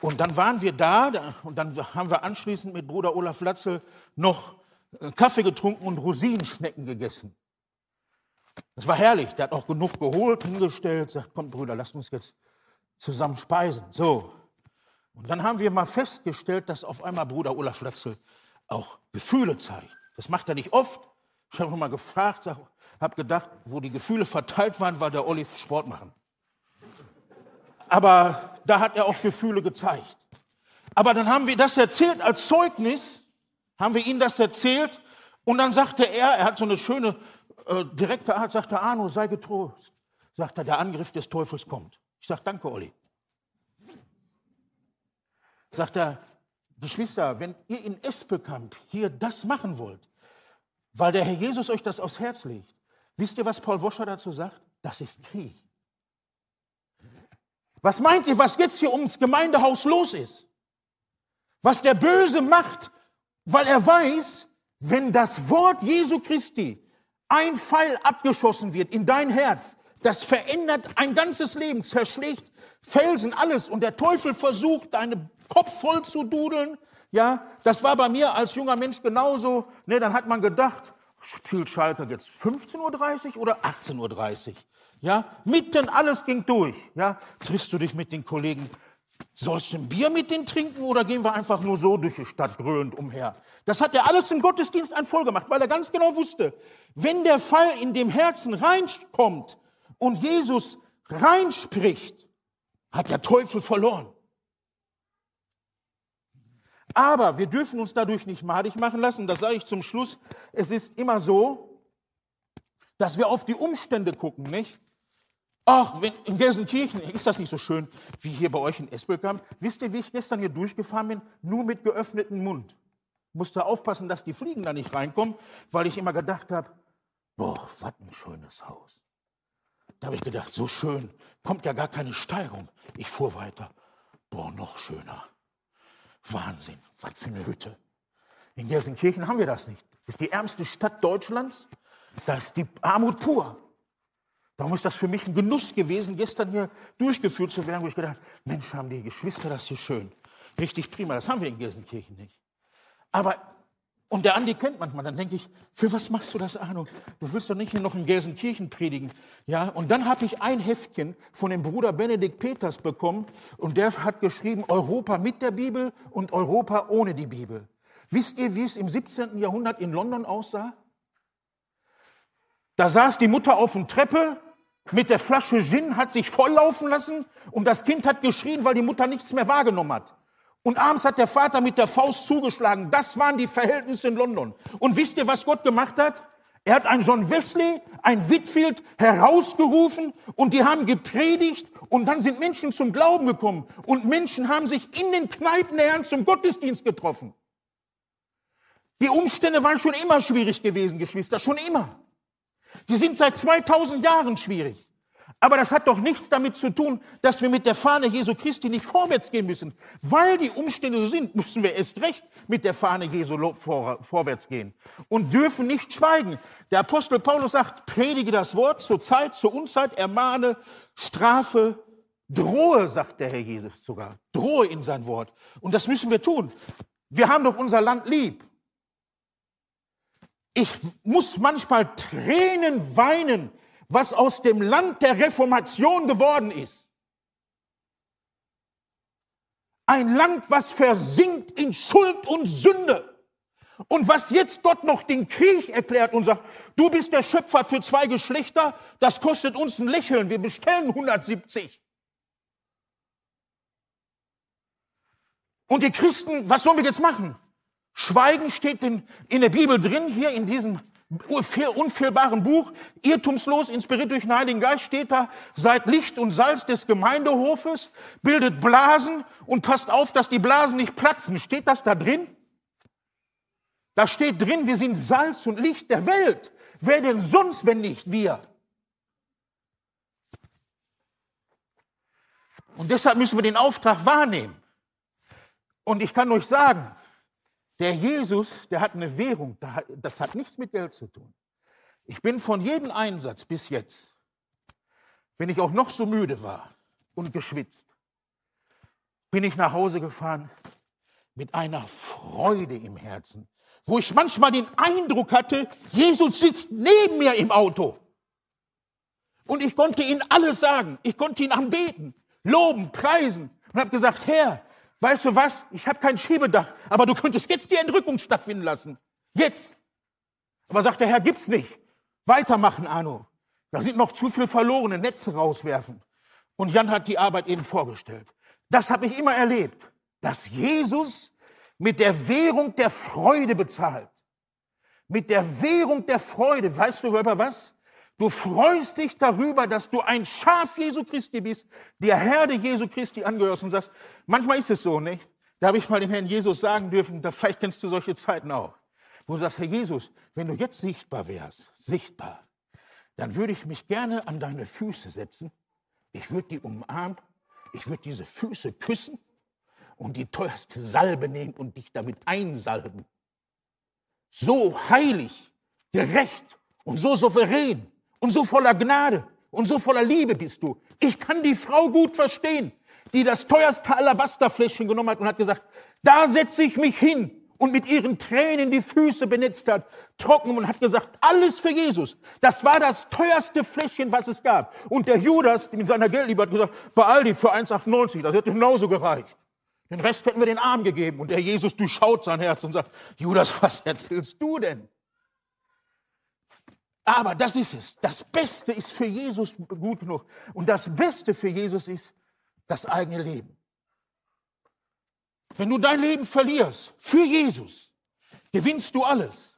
Und dann waren wir da und dann haben wir anschließend mit Bruder Olaf Latzel noch Kaffee getrunken und Rosinenschnecken gegessen. Das war herrlich. Der hat auch genug geholt, hingestellt, sagt, komm Brüder, lasst uns jetzt zusammen speisen. So. Und dann haben wir mal festgestellt, dass auf einmal Bruder Olaf Latzel auch Gefühle zeigt. Das macht er nicht oft. Ich habe mal gefragt, habe gedacht, wo die Gefühle verteilt waren, war der Olli Sport machen. Aber da hat er auch Gefühle gezeigt. Aber dann haben wir das erzählt als Zeugnis, haben wir ihm das erzählt und dann sagte er, er hat so eine schöne äh, direkte Art, sagte Arno, sei getrost. Sagt er, der Angriff des Teufels kommt. Ich sage, danke, Olli. Sagt er, Geschwister, wenn ihr in Espelkamp hier das machen wollt, weil der Herr Jesus euch das aufs Herz legt, Wisst ihr, was Paul Woscher dazu sagt? Das ist Krieg. Was meint ihr, was jetzt hier ums Gemeindehaus los ist? Was der Böse macht, weil er weiß, wenn das Wort Jesu Christi ein Pfeil abgeschossen wird in dein Herz, das verändert ein ganzes Leben, zerschlägt Felsen, alles. Und der Teufel versucht, deinen Kopf voll zu dudeln. Ja, das war bei mir als junger Mensch genauso. Ne, dann hat man gedacht, spielt Schalke jetzt 15.30 Uhr oder 18.30 Uhr? Ja, mitten alles ging durch. Ja, triffst du dich mit den Kollegen? Sollst du ein Bier mit denen trinken oder gehen wir einfach nur so durch die Stadt grölend umher? Das hat er alles im Gottesdienst ein voll gemacht, weil er ganz genau wusste, wenn der Fall in dem Herzen reinkommt und Jesus reinspricht, hat der Teufel verloren. Aber wir dürfen uns dadurch nicht madig machen lassen. Das sage ich zum Schluss. Es ist immer so, dass wir auf die Umstände gucken, nicht? Ach, wenn, in Gelsenkirchen ist das nicht so schön wie hier bei euch in Esböckheim. Wisst ihr, wie ich gestern hier durchgefahren bin? Nur mit geöffnetem Mund. Musste aufpassen, dass die Fliegen da nicht reinkommen, weil ich immer gedacht habe, boah, was ein schönes Haus. Da habe ich gedacht, so schön, kommt ja gar keine Steigung. Ich fuhr weiter. Boah, noch schöner. Wahnsinn, was für eine Hütte. In Gelsenkirchen haben wir das nicht. Das ist die ärmste Stadt Deutschlands. Da ist die Armut pur. Darum ist das für mich ein Genuss gewesen, gestern hier durchgeführt zu werden, wo ich gedacht Mensch, haben die Geschwister das hier schön. Richtig prima, das haben wir in Gelsenkirchen nicht. Aber, und der Andi kennt manchmal, dann denke ich, für was machst du das, Arno? Du willst doch nicht nur noch in Gelsenkirchen predigen. Ja, und dann habe ich ein Heftchen von dem Bruder Benedikt Peters bekommen und der hat geschrieben, Europa mit der Bibel und Europa ohne die Bibel. Wisst ihr, wie es im 17. Jahrhundert in London aussah? Da saß die Mutter auf der Treppe mit der Flasche Gin, hat sich volllaufen lassen und das Kind hat geschrien, weil die Mutter nichts mehr wahrgenommen hat. Und abends hat der Vater mit der Faust zugeschlagen. Das waren die Verhältnisse in London. Und wisst ihr, was Gott gemacht hat? Er hat einen John Wesley, ein Whitfield herausgerufen und die haben gepredigt und dann sind Menschen zum Glauben gekommen und Menschen haben sich in den Kneipen der Herren zum Gottesdienst getroffen. Die Umstände waren schon immer schwierig gewesen, Geschwister, schon immer. Die sind seit 2000 Jahren schwierig. Aber das hat doch nichts damit zu tun, dass wir mit der Fahne Jesu Christi nicht vorwärts gehen müssen. Weil die Umstände so sind, müssen wir erst recht mit der Fahne Jesu vor, vorwärts gehen und dürfen nicht schweigen. Der Apostel Paulus sagt, predige das Wort zur Zeit, zur Unzeit, ermahne, strafe, drohe, sagt der Herr Jesus sogar. Drohe in sein Wort. Und das müssen wir tun. Wir haben doch unser Land lieb. Ich muss manchmal Tränen weinen, was aus dem Land der Reformation geworden ist. Ein Land, was versinkt in Schuld und Sünde. Und was jetzt Gott noch den Krieg erklärt und sagt, du bist der Schöpfer für zwei Geschlechter, das kostet uns ein Lächeln, wir bestellen 170. Und die Christen, was sollen wir jetzt machen? Schweigen steht in, in der Bibel drin, hier in diesem unfehlbaren Buch, irrtumslos, inspiriert durch den Heiligen Geist, steht da, seid Licht und Salz des Gemeindehofes, bildet Blasen und passt auf, dass die Blasen nicht platzen. Steht das da drin? Da steht drin, wir sind Salz und Licht der Welt. Wer denn sonst, wenn nicht wir? Und deshalb müssen wir den Auftrag wahrnehmen. Und ich kann euch sagen, der Jesus, der hat eine Währung, das hat nichts mit Geld zu tun. Ich bin von jedem Einsatz bis jetzt, wenn ich auch noch so müde war und geschwitzt, bin ich nach Hause gefahren mit einer Freude im Herzen, wo ich manchmal den Eindruck hatte, Jesus sitzt neben mir im Auto. Und ich konnte ihm alles sagen. Ich konnte ihn anbeten, loben, preisen und habe gesagt, Herr, weißt du was, ich habe kein Schiebedach, aber du könntest jetzt die Entrückung stattfinden lassen. Jetzt. Aber sagt der Herr, gibt's nicht. Weitermachen, Arno. Da sind noch zu viel verlorene Netze rauswerfen. Und Jan hat die Arbeit eben vorgestellt. Das habe ich immer erlebt, dass Jesus mit der Währung der Freude bezahlt. Mit der Währung der Freude. Weißt du über was? Du freust dich darüber, dass du ein Schaf Jesu Christi bist, der Herde Jesu Christi angehörst und sagst, manchmal ist es so, nicht? Da habe ich mal den Herrn Jesus sagen dürfen, da vielleicht kennst du solche Zeiten auch, wo du sagst, Herr Jesus, wenn du jetzt sichtbar wärst, sichtbar, dann würde ich mich gerne an deine Füße setzen, ich würde die umarmen, ich würde diese Füße küssen und die teuerste Salbe nehmen und dich damit einsalben. So heilig, gerecht und so souverän und so voller Gnade und so voller Liebe bist du. Ich kann die Frau gut verstehen, die das teuerste Alabasterfläschchen genommen hat und hat gesagt, da setze ich mich hin und mit ihren Tränen die Füße benetzt hat, trocken und hat gesagt, alles für Jesus. Das war das teuerste Fläschchen, was es gab. Und der Judas mit seiner Geldliebe hat gesagt, bei Aldi für 1,98, das hätte genauso gereicht. Den Rest hätten wir den Arm gegeben. Und der Jesus durchschaut sein Herz und sagt, Judas, was erzählst du denn? Aber das ist es. Das Beste ist für Jesus gut genug. Und das Beste für Jesus ist das eigene Leben. Wenn du dein Leben verlierst für Jesus, gewinnst du alles.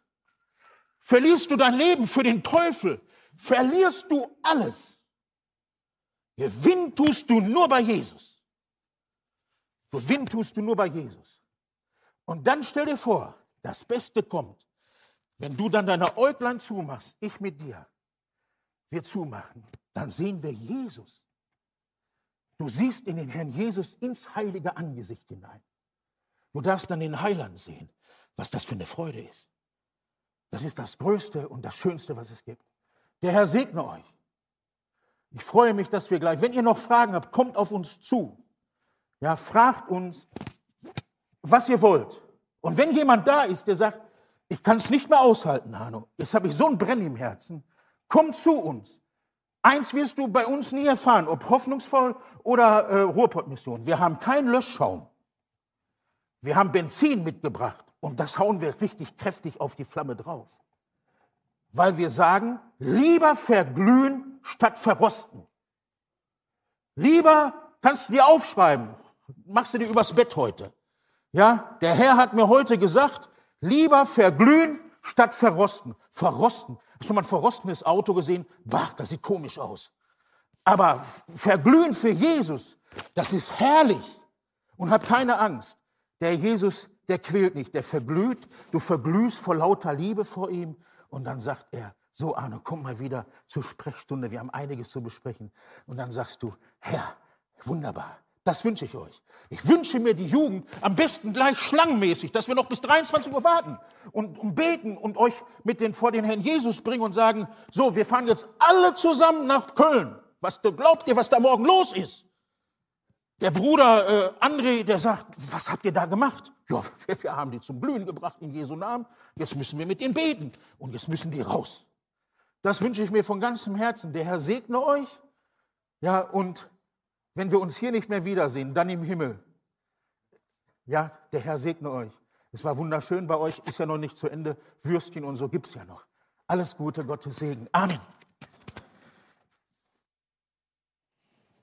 Verlierst du dein Leben für den Teufel, verlierst du alles. Gewinn tust du nur bei Jesus. Gewinn tust du nur bei Jesus. Und dann stell dir vor, das Beste kommt, wenn du dann deine Äuglein zumachst, ich mit dir, wir zumachen, dann sehen wir Jesus. Du siehst in den Herrn Jesus ins heilige Angesicht hinein. Du darfst dann den Heiland sehen, was das für eine Freude ist. Das ist das Größte und das Schönste, was es gibt. Der Herr segne euch. Ich freue mich, dass wir gleich, wenn ihr noch Fragen habt, kommt auf uns zu. Ja, fragt uns, was ihr wollt. Und wenn jemand da ist, der sagt, ich kann es nicht mehr aushalten, Hanno, jetzt habe ich so ein Brennen im Herzen, komm zu uns. Eins wirst du bei uns nie erfahren, ob hoffnungsvoll oder äh, Ruhrpottmission. Wir haben keinen Löschschaum. Wir haben Benzin mitgebracht und das hauen wir richtig kräftig auf die Flamme drauf. Weil wir sagen, lieber verglühen statt verrosten. Lieber kannst du dir aufschreiben, machst du dir übers Bett heute. Ja, der Herr hat mir heute gesagt, lieber verglühen statt verrosten. Verrosten. Schon mal ein verrostendes Auto gesehen? Wach, das sieht komisch aus. Aber verglühen für Jesus, das ist herrlich. Und hab keine Angst. Der Jesus, der quält nicht, der verglüht. Du verglühst vor lauter Liebe vor ihm. Und dann sagt er, so Arne, komm mal wieder zur Sprechstunde. Wir haben einiges zu besprechen. Und dann sagst du, Herr, wunderbar. Das wünsche ich euch. Ich wünsche mir die Jugend am besten gleich schlangenmäßig, dass wir noch bis 23 Uhr warten und, und beten und euch mit den, vor den Herrn Jesus bringen und sagen, so, wir fahren jetzt alle zusammen nach Köln. Was glaubt ihr, was da morgen los ist? Der Bruder äh, André, der sagt, was habt ihr da gemacht? Ja, wir, wir haben die zum Blühen gebracht in Jesu Namen. Jetzt müssen wir mit denen beten und jetzt müssen die raus. Das wünsche ich mir von ganzem Herzen. Der Herr segne euch. Ja, und wenn wir uns hier nicht mehr wiedersehen, dann im Himmel. Ja, der Herr segne euch. Es war wunderschön bei euch, ist ja noch nicht zu Ende. Würstchen und so gibt es ja noch. Alles Gute, Gottes Segen. Amen.